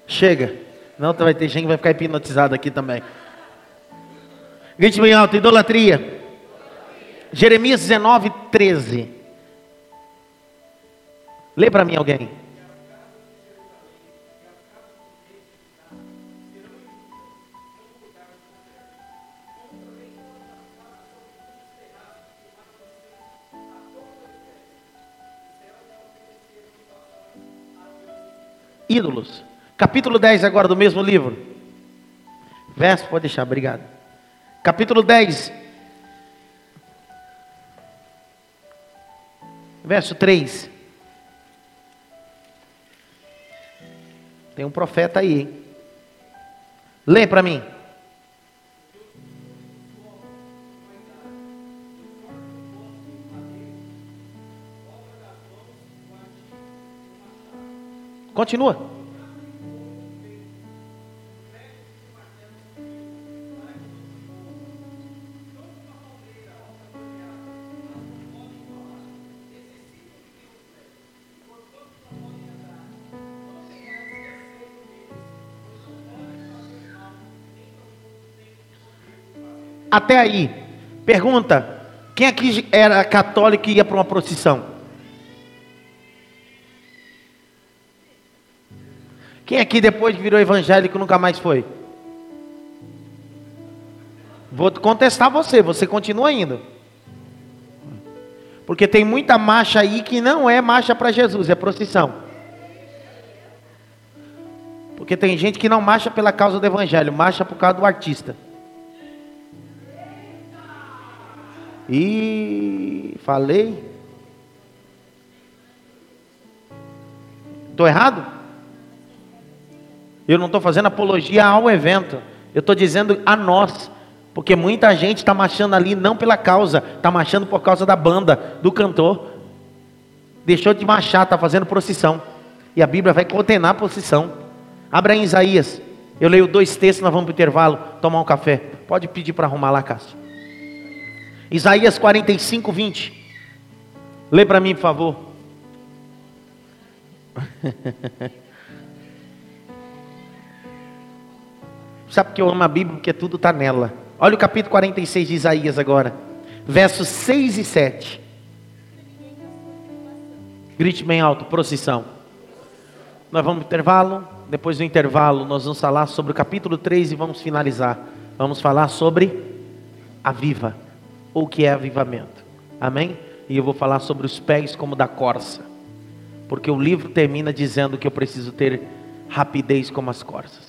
Chega. Não, vai ter gente que vai ficar hipnotizado aqui também. Grite bem alto, idolatria. Jeremias 19, 13. Lê para mim alguém. Ídolos. Capítulo 10 agora do mesmo livro. Verso, pode deixar, obrigado. Capítulo 10. Verso 3. Tem um profeta aí, hein? Lê para mim. Continua. Até aí, pergunta: quem aqui era católico e ia para uma procissão? Quem aqui depois virou evangélico nunca mais foi? Vou contestar você, você continua indo. Porque tem muita marcha aí que não é marcha para Jesus, é procissão. Porque tem gente que não marcha pela causa do evangelho, marcha por causa do artista. E falei. Estou errado? Eu não estou fazendo apologia ao evento. Eu estou dizendo a nós. Porque muita gente está marchando ali não pela causa, está marchando por causa da banda, do cantor. Deixou de marchar, está fazendo procissão. E a Bíblia vai condenar a procissão. Abra em Isaías. Eu leio dois textos, nós vamos para o intervalo, tomar um café. Pode pedir para arrumar lá, Cássio. Isaías 45, 20. Lê para mim, por favor. Sabe que eu amo a Bíblia? Porque tudo está nela. Olha o capítulo 46 de Isaías agora. Versos 6 e 7. Grite bem alto, procissão. Nós vamos intervalo. Depois do intervalo, nós vamos falar sobre o capítulo 3 e vamos finalizar. Vamos falar sobre a viva, ou o que é avivamento. Amém? E eu vou falar sobre os pés como da corça. Porque o livro termina dizendo que eu preciso ter rapidez como as corças.